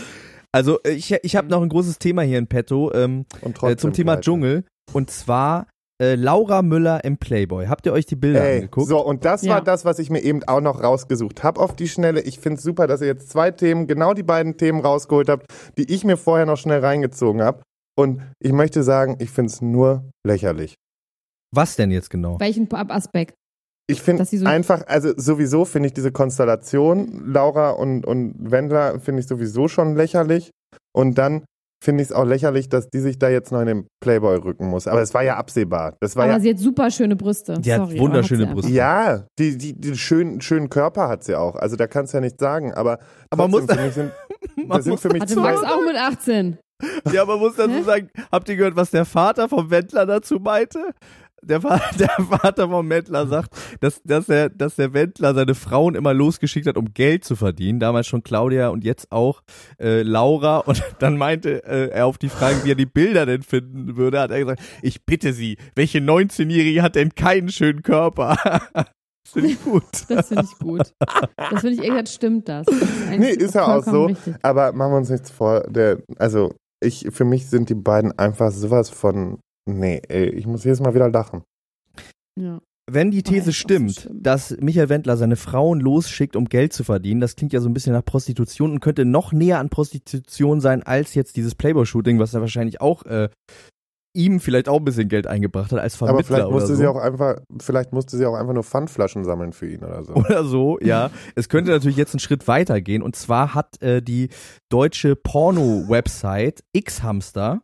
also ich, ich habe noch ein großes Thema hier in petto ähm, Und äh, trotzdem zum Thema. Dschungel. Und zwar äh, Laura Müller im Playboy. Habt ihr euch die Bilder Ey, angeguckt? so, und das Ja. war das, was ich mir eben auch noch rausgesucht habe auf die Schnelle. Ich finde es super, dass ihr jetzt zwei Themen, genau die beiden Themen rausgeholt habt, die ich mir vorher noch schnell reingezogen habe. Und ich möchte sagen, ich finde es nur lächerlich. Was denn jetzt genau? Welchen Aspekt? Ich finde so- einfach, also sowieso finde ich diese Konstellation, Laura und, und Wendler, finde ich sowieso schon lächerlich. Und dann finde ich es auch lächerlich, dass die sich da jetzt noch in den Playboy rücken muss. Aber es war ja absehbar. Das war Aber ja, sie hat super schöne Brüste. Die hat Sorry, wunderschöne aber hat Brüste. ja, die, die, die schönen, schönen Körper hat sie auch. Also da kannst du ja nichts sagen. Aber, Aber muss- für mich sind, <laughs> Man das sind muss- für mich Hatte zwei. Max auch mit 18. Ja, man muss dazu Hä? sagen, habt ihr gehört, was der Vater vom Wendler dazu meinte? Der, <laughs> der Vater vom Wendler sagt, dass, dass, er, dass der Wendler seine Frauen immer losgeschickt hat, um Geld zu verdienen. Damals schon Claudia und jetzt auch äh, Laura. Und <laughs> dann meinte äh, er auf die Frage, wie er die Bilder denn finden würde, hat er gesagt, ich bitte Sie, welche 19-Jährige hat denn keinen schönen Körper? <laughs> das finde ich gut. Das finde ich gut. Das finde ich, ehrlich gesagt, stimmt das. das ist Nee, ist ja auch so. richtig. Aber machen wir uns nichts vor. Der, also, ich, für mich sind die beiden einfach sowas von. Nee, ey, ich muss jedes Mal wieder lachen. Ja. Wenn die These so stimmt, schlimm. dass Michael Wendler seine Frauen losschickt, um Geld zu verdienen, das klingt ja so ein bisschen nach Prostitution und könnte noch näher an Prostitution sein als jetzt dieses Playboy-Shooting, was er wahrscheinlich auch äh, ihm vielleicht auch ein bisschen Geld eingebracht hat als Vermittler Aber vielleicht oder musste so. sie auch einfach, vielleicht musste sie auch einfach nur Pfandflaschen sammeln für ihn oder so. <laughs> oder so, ja. Es könnte natürlich jetzt einen Schritt weiter gehen. Und zwar hat äh, die deutsche Porno-Website X-Hamster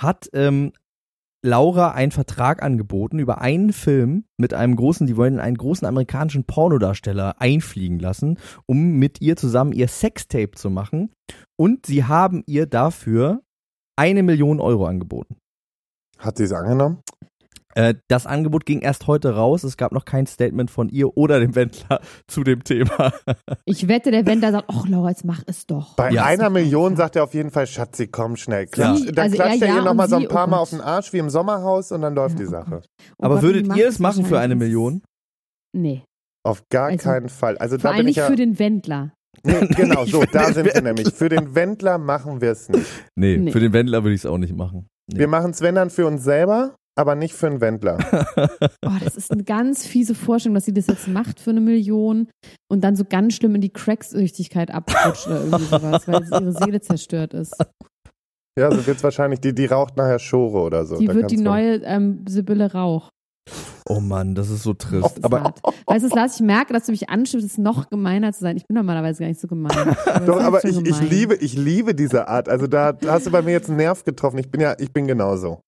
hat ähm, Laura einen Vertrag angeboten über einen Film mit einem großen, die wollen einen großen amerikanischen Pornodarsteller einfliegen lassen, um mit ihr zusammen ihr Sextape zu machen. Und sie haben ihr dafür eine Million Euro angeboten. Hat sie es angenommen? Äh, das Angebot ging erst heute raus. Es gab noch kein Statement von ihr oder dem Wendler <laughs> zu dem Thema. Ich wette, der Wendler sagt, ach Laura, jetzt mach es doch. Bei Ja. einer Million sagt er auf jeden Fall, Schatzi, komm schnell. Klatsch, Sie- dann also klatscht er er ja ihr nochmal so ein paar oh Mal Gott. auf den Arsch wie im Sommerhaus und dann läuft Ja, die oh Sache. Gott. Oh Aber Gott, würdet ihr es machen für eine Million? Nee. Auf gar Also, keinen Fall. Also Vor da allem bin ich nicht ja. für den Wendler. Nee, <laughs> genau, so, da sind wir nämlich. Für den Wendler machen wir es nicht. Nee, Nee. für den Wendler würde ich es auch nicht machen. Nee. Wir machen es, wenn dann für uns selber, aber nicht für einen Wendler. <laughs> Oh, das ist eine ganz fiese Vorstellung, dass sie das jetzt macht für eine Million und dann so ganz schlimm in die Cracksüchtigkeit abrutscht oder irgendwie sowas, weil ihre Seele zerstört ist. Ja, so wird's wahrscheinlich. Die, die raucht nachher Schore oder so. Die Da wird die neue ähm, Sibylle Rauch. Oh Mann, das ist so trist. Ist Aber hart. Weißt du, Lars, ich merke, dass du mich anschiebst, noch gemeiner zu sein. Ich bin normalerweise gar nicht so gemein. <laughs> Aber Doch, ist aber ich, ich, gemein. liebe, ich liebe diese Art. Also da hast du bei mir jetzt einen Nerv getroffen. Ich bin ja, ich bin genauso.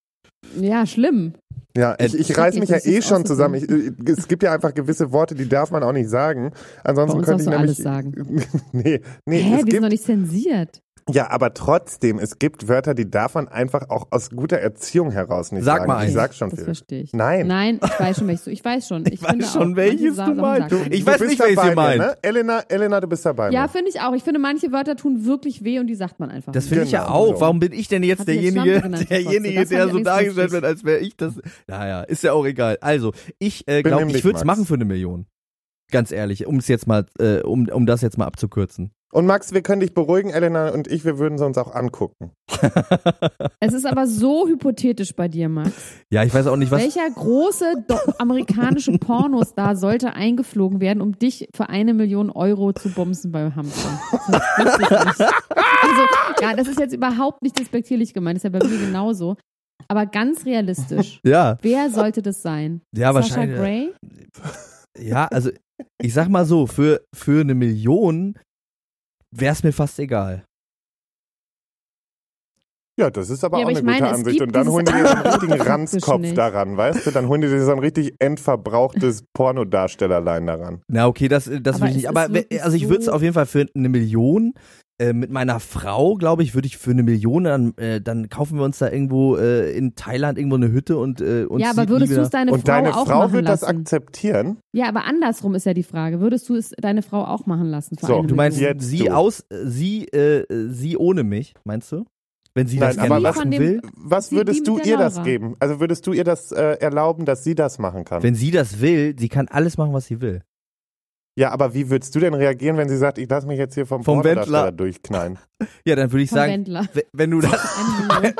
Ja, schlimm. Ja, ich, ich reiß ich, mich ja ist eh schon zusammen. Ich, es gibt ja einfach gewisse Worte, die darf man auch nicht sagen. Ansonsten könnte ich nämlich. alles sagen. <laughs> nee, nee, Hä, es sind gibt, noch nicht zensiert. Ja, aber trotzdem, es gibt Wörter, die darf man einfach auch aus guter Erziehung heraus nicht Sag sagen. mal ich sag schon Das viel. versteche ich. Nein. Nein, ich weiß schon, welches du. Ich weiß schon. <laughs> Ich, Ich weiß finde schon, auch, welches du meinst. man Ich weiß du nicht, welches ihr meint. Ne? Elena, Elena, du bist dabei. Ja, mir. finde ich auch. Ich finde, manche Wörter tun wirklich weh und die sagt man einfach. das finde ich ja Genau, auch. Warum bin ich denn jetzt Hat sie jetzt derjenige, genannt, <laughs> derjenige, der so dargestellt wird, als wäre ich das? Naja, ist ja auch egal. Also, ich äh, glaube, ich würde es machen für eine Million. Ganz ehrlich, um es jetzt mal, äh, um, um das jetzt mal abzukürzen. Und Max, wir können dich beruhigen, Elena und ich, wir würden sie uns auch angucken. <laughs> Es ist aber so hypothetisch bei dir, Max. Ja, ich weiß auch nicht, was. Welcher große amerikanische Pornostar sollte eingeflogen werden, um dich für eine Million Euro zu bumsen beim Hamster? Das wüsste ich nicht. Also, ja, das ist jetzt überhaupt nicht despektierlich gemeint, das ist ja bei mir genauso. Aber ganz realistisch. <laughs> Ja, Wer sollte das sein? ja, Sasha wahrscheinlich. Grey? Ja, also ich sag mal so, für, für eine Million wäre es mir fast egal. Ja, das ist aber Ja, auch aber eine meine, gute Ansicht. Und dann holen die dir so einen richtigen Ranzkopf daran, weißt du? Dann holen die dir so ein richtig endverbrauchtes <laughs> Pornodarstellerlein daran. Na, okay, das, das Aber würde ich nicht. Aber also ich würde es auf jeden Fall für eine Million. Äh, mit meiner Frau, glaube ich, würde ich für eine Million, dann, äh, dann kaufen wir uns da irgendwo äh, in Thailand irgendwo eine Hütte und äh, uns Ja, aber würdest du es deine Und Frau deine auch Frau machen wird das lassen? akzeptieren? Ja, aber andersrum ist ja die Frage. Würdest du es deine Frau auch machen lassen? Für So, eine Du meinst Million? Jetzt sie du. aus, äh, sie, äh, sie ohne mich, meinst du? Wenn sie das Nein, gerne aber was- machen von dem- will? Was Sie- die würdest mit du der ihr das Laura. geben? Also würdest du ihr das äh, erlauben, dass sie das machen kann? Wenn sie das will, sie kann alles machen, was sie will. Ja, aber wie würdest du denn reagieren, wenn sie sagt, ich lass mich jetzt hier vom, Vom Wendler. durchknallen? Ja, dann würde ich Vom sagen, Wendler. wenn du das,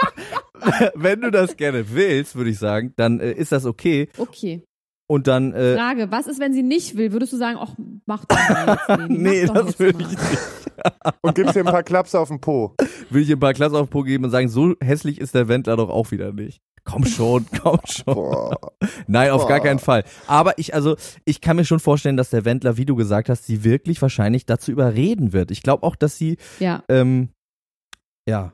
<laughs> wenn du das gerne willst, würde ich sagen, dann äh, ist das okay. Okay. Und dann, äh, Frage, was ist, wenn sie nicht will? Würdest du sagen, ach, mach doch mal jetzt, <laughs> nee, mach doch das würde ich nicht. Und gibst dir ein paar Klaps auf den Po. Würde ich ein paar Klasse auf Po geben und sagen, so hässlich ist der Wendler doch auch wieder nicht. Komm schon, <laughs> komm schon. Boah. Nein, auf gar Boah. keinen Fall. Aber ich, also, ich kann mir schon vorstellen, dass der Wendler, wie du gesagt hast, sie wirklich wahrscheinlich dazu überreden wird. Ich glaube auch, dass sie, Ja. ähm, ja.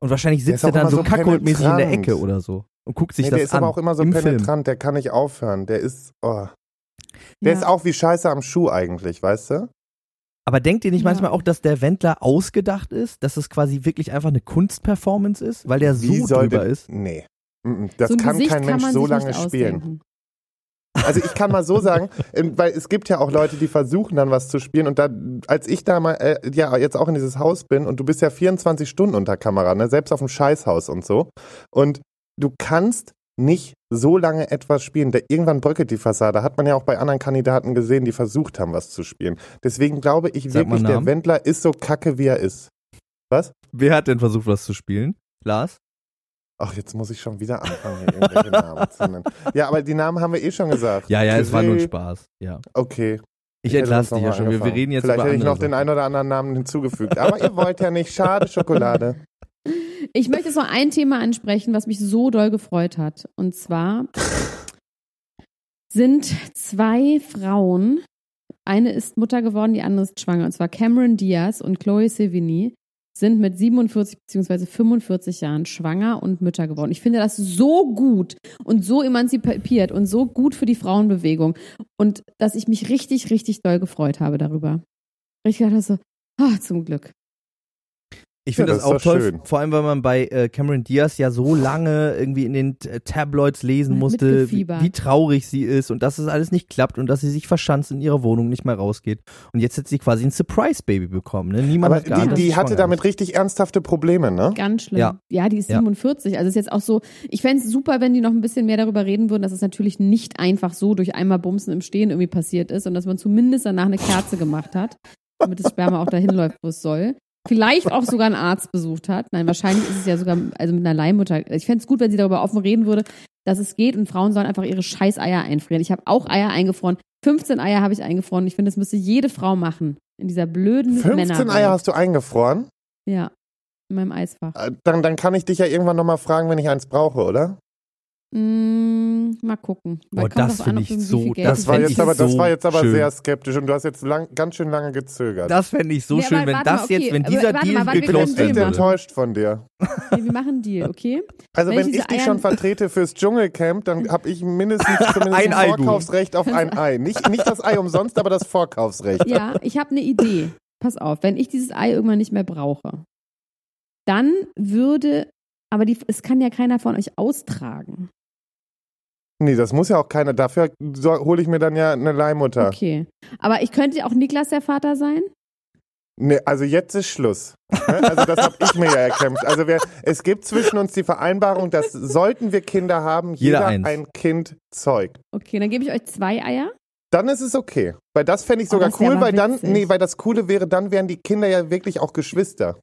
Und wahrscheinlich sitzt er dann so so kackholdmäßig in der. Ecke oder so. Und guckt sich Nee, das der ist an. aber auch immer so im Film. penetrant, der kann nicht aufhören. Der ist, oh. ja. Der ist auch wie Scheiße am Schuh eigentlich, weißt du? Aber denkt ihr nicht Ja. manchmal auch, dass der Wendler ausgedacht ist? Dass es quasi wirklich einfach eine Kunstperformance ist? Weil der so drüber ist? Nee. Das so kann Gesicht kein Mensch kann so lange spielen. ausdenken. Also ich kann mal so <laughs> sagen, ähm, weil es gibt ja auch Leute, die versuchen dann was zu spielen und da, als ich da mal, äh, ja jetzt auch in dieses Haus bin und du bist ja 24 Stunden unter Kamera, ne, selbst auf dem Scheißhaus und so und du kannst nicht so lange etwas spielen. Da, irgendwann bröckelt die Fassade. Hat man ja auch bei anderen Kandidaten gesehen, die versucht haben, was zu spielen. Deswegen glaube ich Sag wirklich, der. Wendler ist so kacke, wie er ist. Wer hat denn versucht, was zu spielen? Lars? Ach, jetzt muss ich schon wieder anfangen, hier irgendwelche <laughs> Namen zu nennen. Ja, aber die Namen haben wir eh schon gesagt. Ja, ja, es war nur ein Spaß. Ja. Okay. Ich entlasse dich ja schon. mal Wir, wir angefangen. reden jetzt Vielleicht über hätte ich noch den einen oder anderen Namen hinzugefügt. Aber ihr wollt ja nicht. Schade, Schokolade. <laughs> Ich möchte jetzt noch ein Thema ansprechen, was mich so doll gefreut hat. Und zwar sind zwei Frauen, eine ist Mutter geworden, die andere ist schwanger. Und zwar Cameron Diaz und Chloe Sevigny sind mit 47 bzw. 45 Jahren schwanger und Mütter geworden. Ich finde das so gut und so emanzipiert und so gut für die Frauenbewegung. Und dass ich mich richtig, richtig doll gefreut habe darüber. Ich dachte so, ah, zum Glück. Ich finde Ja, das, das auch toll, schön. vor allem, weil man bei äh, Cameron Diaz ja so lange irgendwie in den äh, Tabloids lesen musste, wie, wie traurig sie ist und dass es alles nicht klappt und dass sie sich verschanzt in ihrer Wohnung nicht mehr rausgeht. Und jetzt hat sie quasi ein Surprise-Baby bekommen. Ne? Niemand Aber hat geahnt, die, die hatte damit ist. richtig ernsthafte Probleme, ne? Ganz schlimm. Ja. Ja, die ist Ja. 47. Also ist jetzt auch so, ich fände es super, wenn die noch ein bisschen mehr darüber reden würden, dass es natürlich nicht einfach so durch einmal Bumsen im Stehen irgendwie passiert ist und dass man zumindest danach eine Kerze gemacht hat, damit das Sperma auch dahin läuft, wo es soll. Vielleicht auch sogar einen Arzt besucht hat. Nein, wahrscheinlich ist es ja sogar, also mit einer Leihmutter. Ich fände es gut, wenn sie darüber offen reden würde, dass es geht und Frauen sollen einfach ihre scheiß Eier einfrieren. Ich habe auch Eier eingefroren. 15 Eier habe ich eingefroren. Ich finde, das müsste jede Frau machen. In dieser blöden 15 Männerwelt. Eier hast du eingefroren? Ja. In meinem Eisfach. Äh, Dann, dann kann ich dich ja irgendwann nochmal fragen, wenn ich eins brauche, oder? Mm, mal gucken. Weil Oh, das drauf an, find ob ich so- das war jetzt aber, das so war jetzt aber schön. sehr skeptisch und du hast jetzt lang, ganz schön lange gezögert. Das fände ich so Nee, schön, wenn das mal, okay, jetzt, wenn dieser warte Deal mal, warte, wir ich bin geclosed enttäuscht von dir. Nee, wir machen einen Deal, okay? Also Wenn wenn, ich ich dich Eier- schon vertrete fürs Dschungelcamp, dann habe ich mindestens <laughs> zumindest Ein ein, Ei, du. Vorkaufsrecht auf ein <laughs> Ei. Nicht, nicht das Ei umsonst, aber das Vorkaufsrecht. Ja, ich habe eine Idee. Pass auf, wenn ich dieses Ei irgendwann nicht mehr brauche, dann würde, aber die, es kann ja keiner von euch austragen. Nee, das muss ja auch keiner. Dafür hole ich mir dann ja eine Leihmutter. Okay. Aber ich könnte ja auch Niklas der Vater sein? Nee, also jetzt ist Schluss. Ne? Also das habe ich mir ja erkämpft. Also wir, es gibt zwischen uns die Vereinbarung, dass sollten wir Kinder haben, Jeder jeder, eins. ein Kind zeugt. Okay, dann gebe ich euch zwei Eier. Dann ist es okay. Weil das fände ich Oh, sogar wär cool, weil dann, witzig. nee, weil das Coole wäre, dann wären die Kinder ja wirklich auch Geschwister.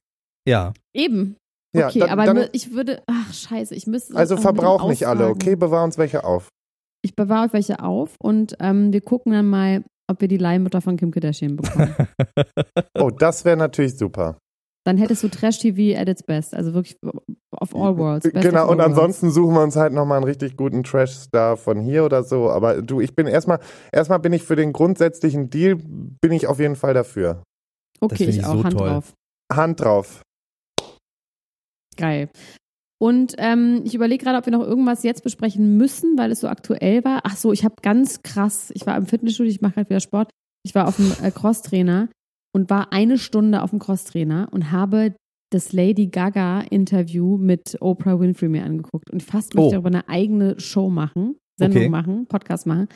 Ja. Eben. Ja, Okay, dann, aber dann, ich würde, ach scheiße, ich müsste. also verbrauch nicht alle, okay? Bewahr uns welche auf. Ich bewahre euch welche auf und ähm, wir gucken dann mal, ob wir die Leihmutter von Kim Kardashian bekommen. <laughs> Oh, das wäre natürlich super. dann hättest du Trash-TV at its best. Also wirklich of all worlds. Best genau, all und ansonsten suchen wir uns halt nochmal einen richtig guten Trash-Star von hier oder so. Aber du, ich bin erstmal, erstmal bin ich für den grundsätzlichen Deal, bin ich auf jeden Fall dafür. Worlds. Okay, ich ich auch so Hand toll. drauf. Hand drauf. Geil. Und ähm, ich überlege gerade, ob wir noch irgendwas jetzt besprechen müssen, weil es so aktuell war. Ach so, ich habe ganz krass, ich war im Fitnessstudio, ich mache halt wieder Sport. Ich war auf dem äh, Crosstrainer und war eine Stunde auf dem Crosstrainer und habe das Lady Gaga Interview mit Oprah Winfrey mir angeguckt und fast möchte Oh. ich darüber eine eigene Show machen, Sendung Okay. machen, Podcast machen,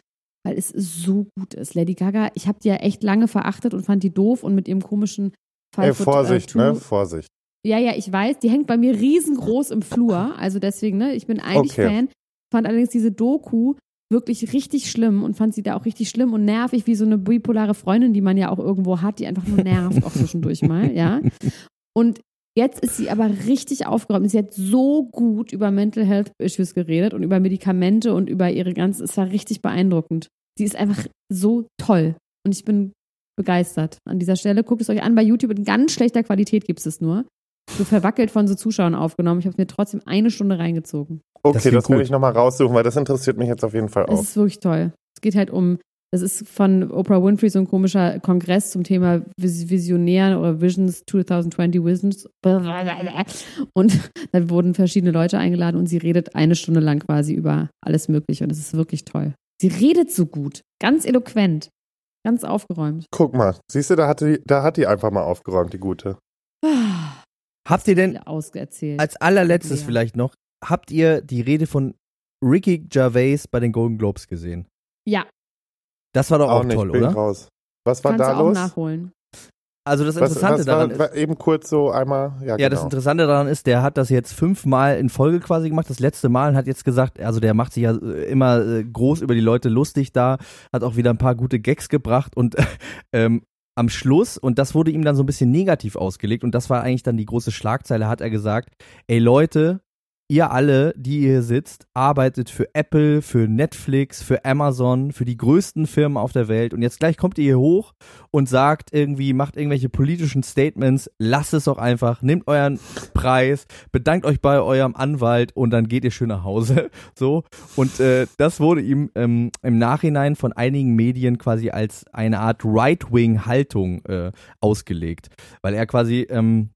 weil es so gut ist. Lady Gaga, ich habe die ja echt lange verachtet und fand die doof und mit ihrem komischen Ey, Five Foot, Vorsicht, äh, ne? Vorsicht. Ja, ja, ich weiß, die hängt bei mir riesengroß im Flur. Also deswegen, ne, ich bin eigentlich Okay. Fan. Fand allerdings diese Doku wirklich richtig schlimm und fand sie da auch richtig schlimm und nervig, wie so eine bipolare Freundin, die man ja auch irgendwo hat, die einfach nur nervt, auch zwischendurch mal, ja. Und jetzt ist sie aber richtig aufgeräumt. Sie hat so gut über Mental Health Issues geredet und über Medikamente und über ihre ganze, es war richtig beeindruckend. Sie ist einfach so toll und ich bin begeistert. An dieser Stelle guckt es euch an. Bei YouTube in ganz schlechter Qualität gibt es es nur. So verwackelt von so Zuschauern aufgenommen. Ich habe mir trotzdem eine Stunde reingezogen. Okay, klingt das, werde ich nochmal raussuchen, weil das interessiert mich jetzt auf jeden Fall Es auch. ist wirklich toll. Es geht halt um, das ist von Oprah Winfrey so ein komischer Kongress zum Thema Vis Visionären oder Visions 2020 Visions. Und <laughs> da wurden verschiedene Leute eingeladen und sie redet eine Stunde lang quasi über alles Mögliche und es ist wirklich toll. Sie redet so gut, ganz eloquent, ganz aufgeräumt. Guck mal, siehst du, da hat, die, da hat die einfach mal aufgeräumt, die gute. <sighs> <sighs> Habt ihr denn ausgeerzählt. als allerletztes Ja. vielleicht noch, habt ihr die Rede von Ricky Gervais bei den Golden Globes gesehen? ja, Das war doch auch, nicht, toll, oder? raus. Was war kannst da auch los? nachholen. Also das Was, Interessante was daran war, ist, eben kurz so einmal, ja, Ja, das genau. Interessante daran ist, der hat das jetzt fünfmal in Folge quasi gemacht. Das letzte Mal und hat jetzt gesagt, also der macht sich ja äh, immer äh, groß über die Leute lustig da, hat auch wieder ein paar gute Gags gebracht und <laughs> ähm, am Schluss, und das wurde ihm dann so ein bisschen negativ ausgelegt, und das war eigentlich dann die große Schlagzeile, hat er gesagt, ey Leute, ihr alle, die ihr hier sitzt, arbeitet für Apple, für Netflix, für Amazon, für die größten Firmen auf der Welt und jetzt gleich kommt ihr hier hoch und sagt irgendwie, macht irgendwelche politischen Statements, lasst es doch einfach, nehmt euren Preis, bedankt euch bei eurem Anwalt und dann geht ihr schön nach Hause. <laughs> So. Und äh, das wurde ihm ähm, im Nachhinein von einigen Medien quasi als eine Art Right-Wing-Haltung äh, ausgelegt. Weil er quasi ähm,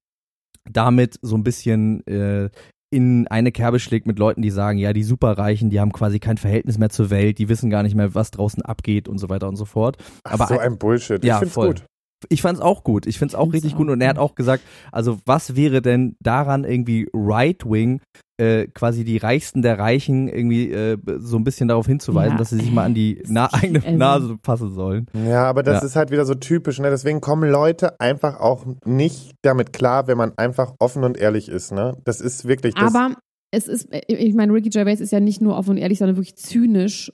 damit so ein bisschen äh, in eine Kerbe schlägt mit Leuten, die sagen, ja, die Superreichen, die haben quasi kein Verhältnis mehr zur Welt, die wissen gar nicht mehr, was draußen abgeht und so weiter und so fort. Ach, aber so ein- Bullshit. Ja, ich find's voll. gut. Ich fand's auch gut. Ich find's auch find's richtig auch gut. Und er hat auch gesagt, also was wäre denn daran irgendwie Right-Wing, äh, quasi die Reichsten der Reichen irgendwie äh, so ein bisschen darauf hinzuweisen, Ja, dass sie sich mal an die <laughs> Na eigene also- Nase fassen sollen. Ja, aber das Ja. ist halt wieder so typisch, ne? Deswegen kommen Leute einfach auch nicht damit klar, wenn man einfach offen und ehrlich ist, ne? Das ist wirklich das. Aber es ist, ich meine, Ricky Gervais ist ja nicht nur offen und ehrlich, sondern wirklich zynisch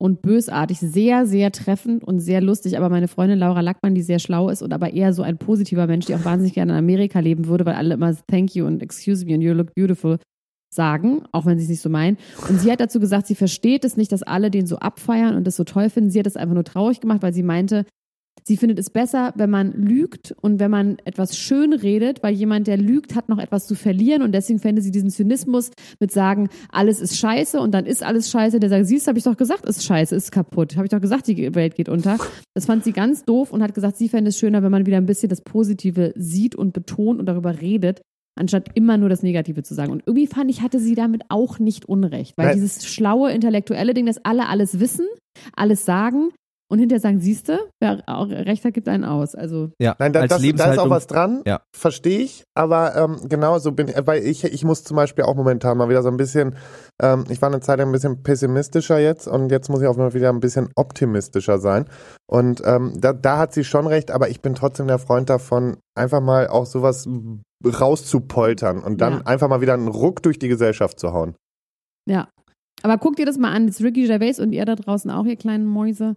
und bösartig, sehr, sehr treffend und sehr lustig. Aber meine Freundin Laura Lackmann, die sehr schlau ist und aber eher so ein positiver Mensch, die auch wahnsinnig gerne in Amerika leben würde, weil alle immer Thank you und Excuse me and you look beautiful sagen, auch wenn sie es nicht so meinen. Und sie hat dazu gesagt, sie versteht es nicht, dass alle den so abfeiern und das so toll finden. Sie hat es einfach nur traurig gemacht, weil sie meinte, sie findet es besser, wenn man lügt und wenn man etwas schön redet, weil jemand, der lügt, hat noch etwas zu verlieren und deswegen fände sie diesen Zynismus mit sagen, alles ist scheiße und dann ist alles scheiße, der sagt, siehst, habe ich doch gesagt, ist scheiße, ist kaputt, habe ich doch gesagt, die Welt geht unter. Das fand sie ganz doof und hat gesagt, sie fände es schöner, wenn man wieder ein bisschen das Positive sieht und betont und darüber redet, anstatt immer nur das Negative zu sagen. Und irgendwie fand ich, hatte sie damit auch nicht unrecht, weil Nein. dieses schlaue intellektuelle Ding, dass alle alles wissen, alles sagen und hinterher sagen, siehste, wer auch recht hat, gibt einen aus. Also Ja, Nein, da, als das, da ist auch was dran, Ja. verstehe ich, aber ähm, genau so bin ich, weil ich, ich muss zum Beispiel auch momentan mal wieder so ein bisschen, ähm, ich war eine Zeit lang ein bisschen pessimistischer jetzt und jetzt muss ich auch mal wieder ein bisschen optimistischer sein und ähm, da, da hat sie schon recht, aber ich bin trotzdem der Freund davon, einfach mal auch sowas rauszupoltern und dann Ja. einfach mal wieder einen Ruck durch die Gesellschaft zu hauen. Ja. Aber guckt dir das mal an. Das ist Ricky Gervais und ihr da draußen auch, ihr kleinen Mäuse.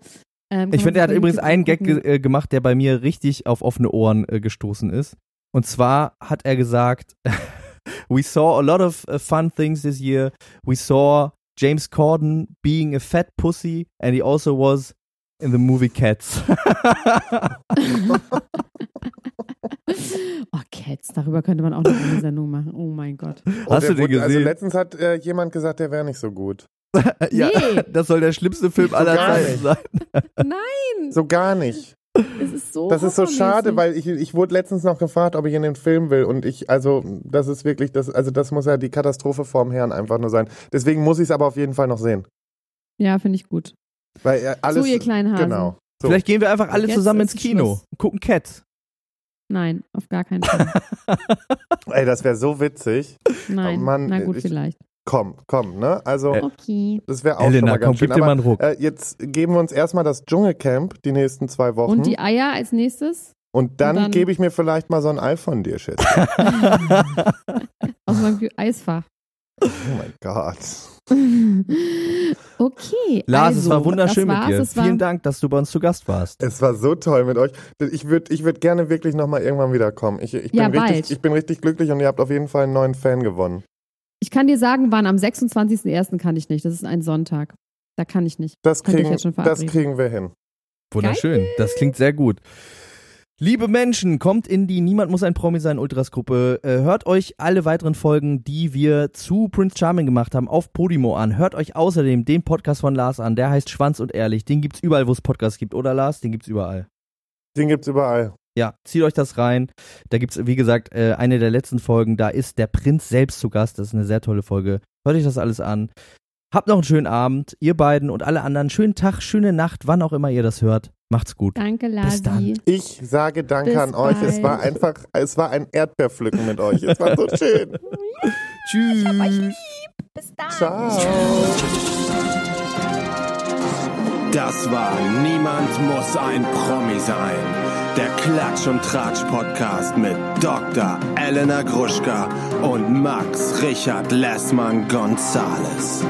Ähm, Ich finde, er hat übrigens einen Gag ge äh, gemacht, der bei mir richtig auf offene Ohren äh, gestoßen ist. Und zwar hat er gesagt, <laughs> we saw a lot of uh, fun things this year. We saw James Corden being a fat pussy and he also was in the movie Cats. <laughs> oh, Cats, darüber könnte man auch noch eine Sendung machen. Oh mein Gott. Hast der du den wurde- Also gesehen? letztens hat äh, jemand gesagt, der wäre nicht so gut. <laughs> ja, Nee. das soll der schlimmste Film aller gar Zeiten sein. <laughs> Nein, So gar nicht. es ist so Das ist so schade, weil ich, ich wurde letztens noch gefragt, ob ich in den Film will und ich, also das ist wirklich, das, also das muss ja die Katastrophe vorm Herrn einfach nur sein. Deswegen muss ich es aber auf jeden Fall noch sehen. Ja, finde ich gut. Weil er alles, so, ihr kleinen Hasen. Genau. So. Vielleicht gehen wir einfach alle Jetzt zusammen ins Kino Schluss. und gucken Cats. Nein, auf gar keinen Fall. <laughs> Ey, das wäre so witzig. Nein, Oh Mann, na gut, ich- vielleicht. Komm, komm, ne? Also, Äh, Okay. das wäre auch schon Elena, mal komm, ganz schön. gib dir mal Aber einen Ruck. äh, jetzt geben wir uns erstmal das Dschungelcamp die nächsten zwei Wochen. Und die Eier als nächstes? Und dann, dann- gebe ich mir vielleicht mal so ein Ei von dir, Schiss. <laughs> Aus meinem Eisfach. oh mein Gott. <laughs> okay. Lars, also, es war wunderschön das mit dir. Vielen Dank, dass du bei uns zu Gast warst. Es war so toll mit euch. Ich würde ich würd gerne wirklich nochmal irgendwann wiederkommen. Ich, ich, bin Ja, richtig, bald. ich bin richtig glücklich und ihr habt auf jeden Fall einen neuen Fan gewonnen. Ich kann dir sagen, wann am 26.01. kann ich nicht. Das ist ein Sonntag. Da kann ich nicht. Das kriegen, jetzt schon das kriegen wir hin. Wunderschön. Das klingt sehr gut. Liebe Menschen, kommt in die Niemand muss ein Promi sein Ultras-Gruppe. Äh, hört euch alle weiteren Folgen, die wir zu Prince Charming gemacht haben, auf Podimo an. Hört euch außerdem den Podcast von Lars an. Der heißt Schwanz und Ehrlich. Den gibt's überall, wo es Podcasts gibt, oder Lars? Den gibt's überall. Den gibt's überall. Ja, zieht euch das rein. Da gibt's, wie gesagt, äh, eine der letzten Folgen. Da ist der Prinz selbst zu Gast. Das ist eine sehr tolle Folge. Hört euch das alles an. Habt noch einen schönen Abend, ihr beiden und alle anderen. Schönen Tag, schöne Nacht, wann auch immer ihr das hört. Macht's gut. Danke, Bis dann. Lasi. Ich sage Danke Bis an euch. Es bald. war einfach, es war ein Erdbeerpflücken mit euch. Es war so <laughs> schön. Tschüss. Bis dann. Ciao. Das war Niemand muss ein Promi sein. Der Klatsch und Tratsch Podcast mit Dr. Elena Gruschka und Max Richard Lessmann Gonzales.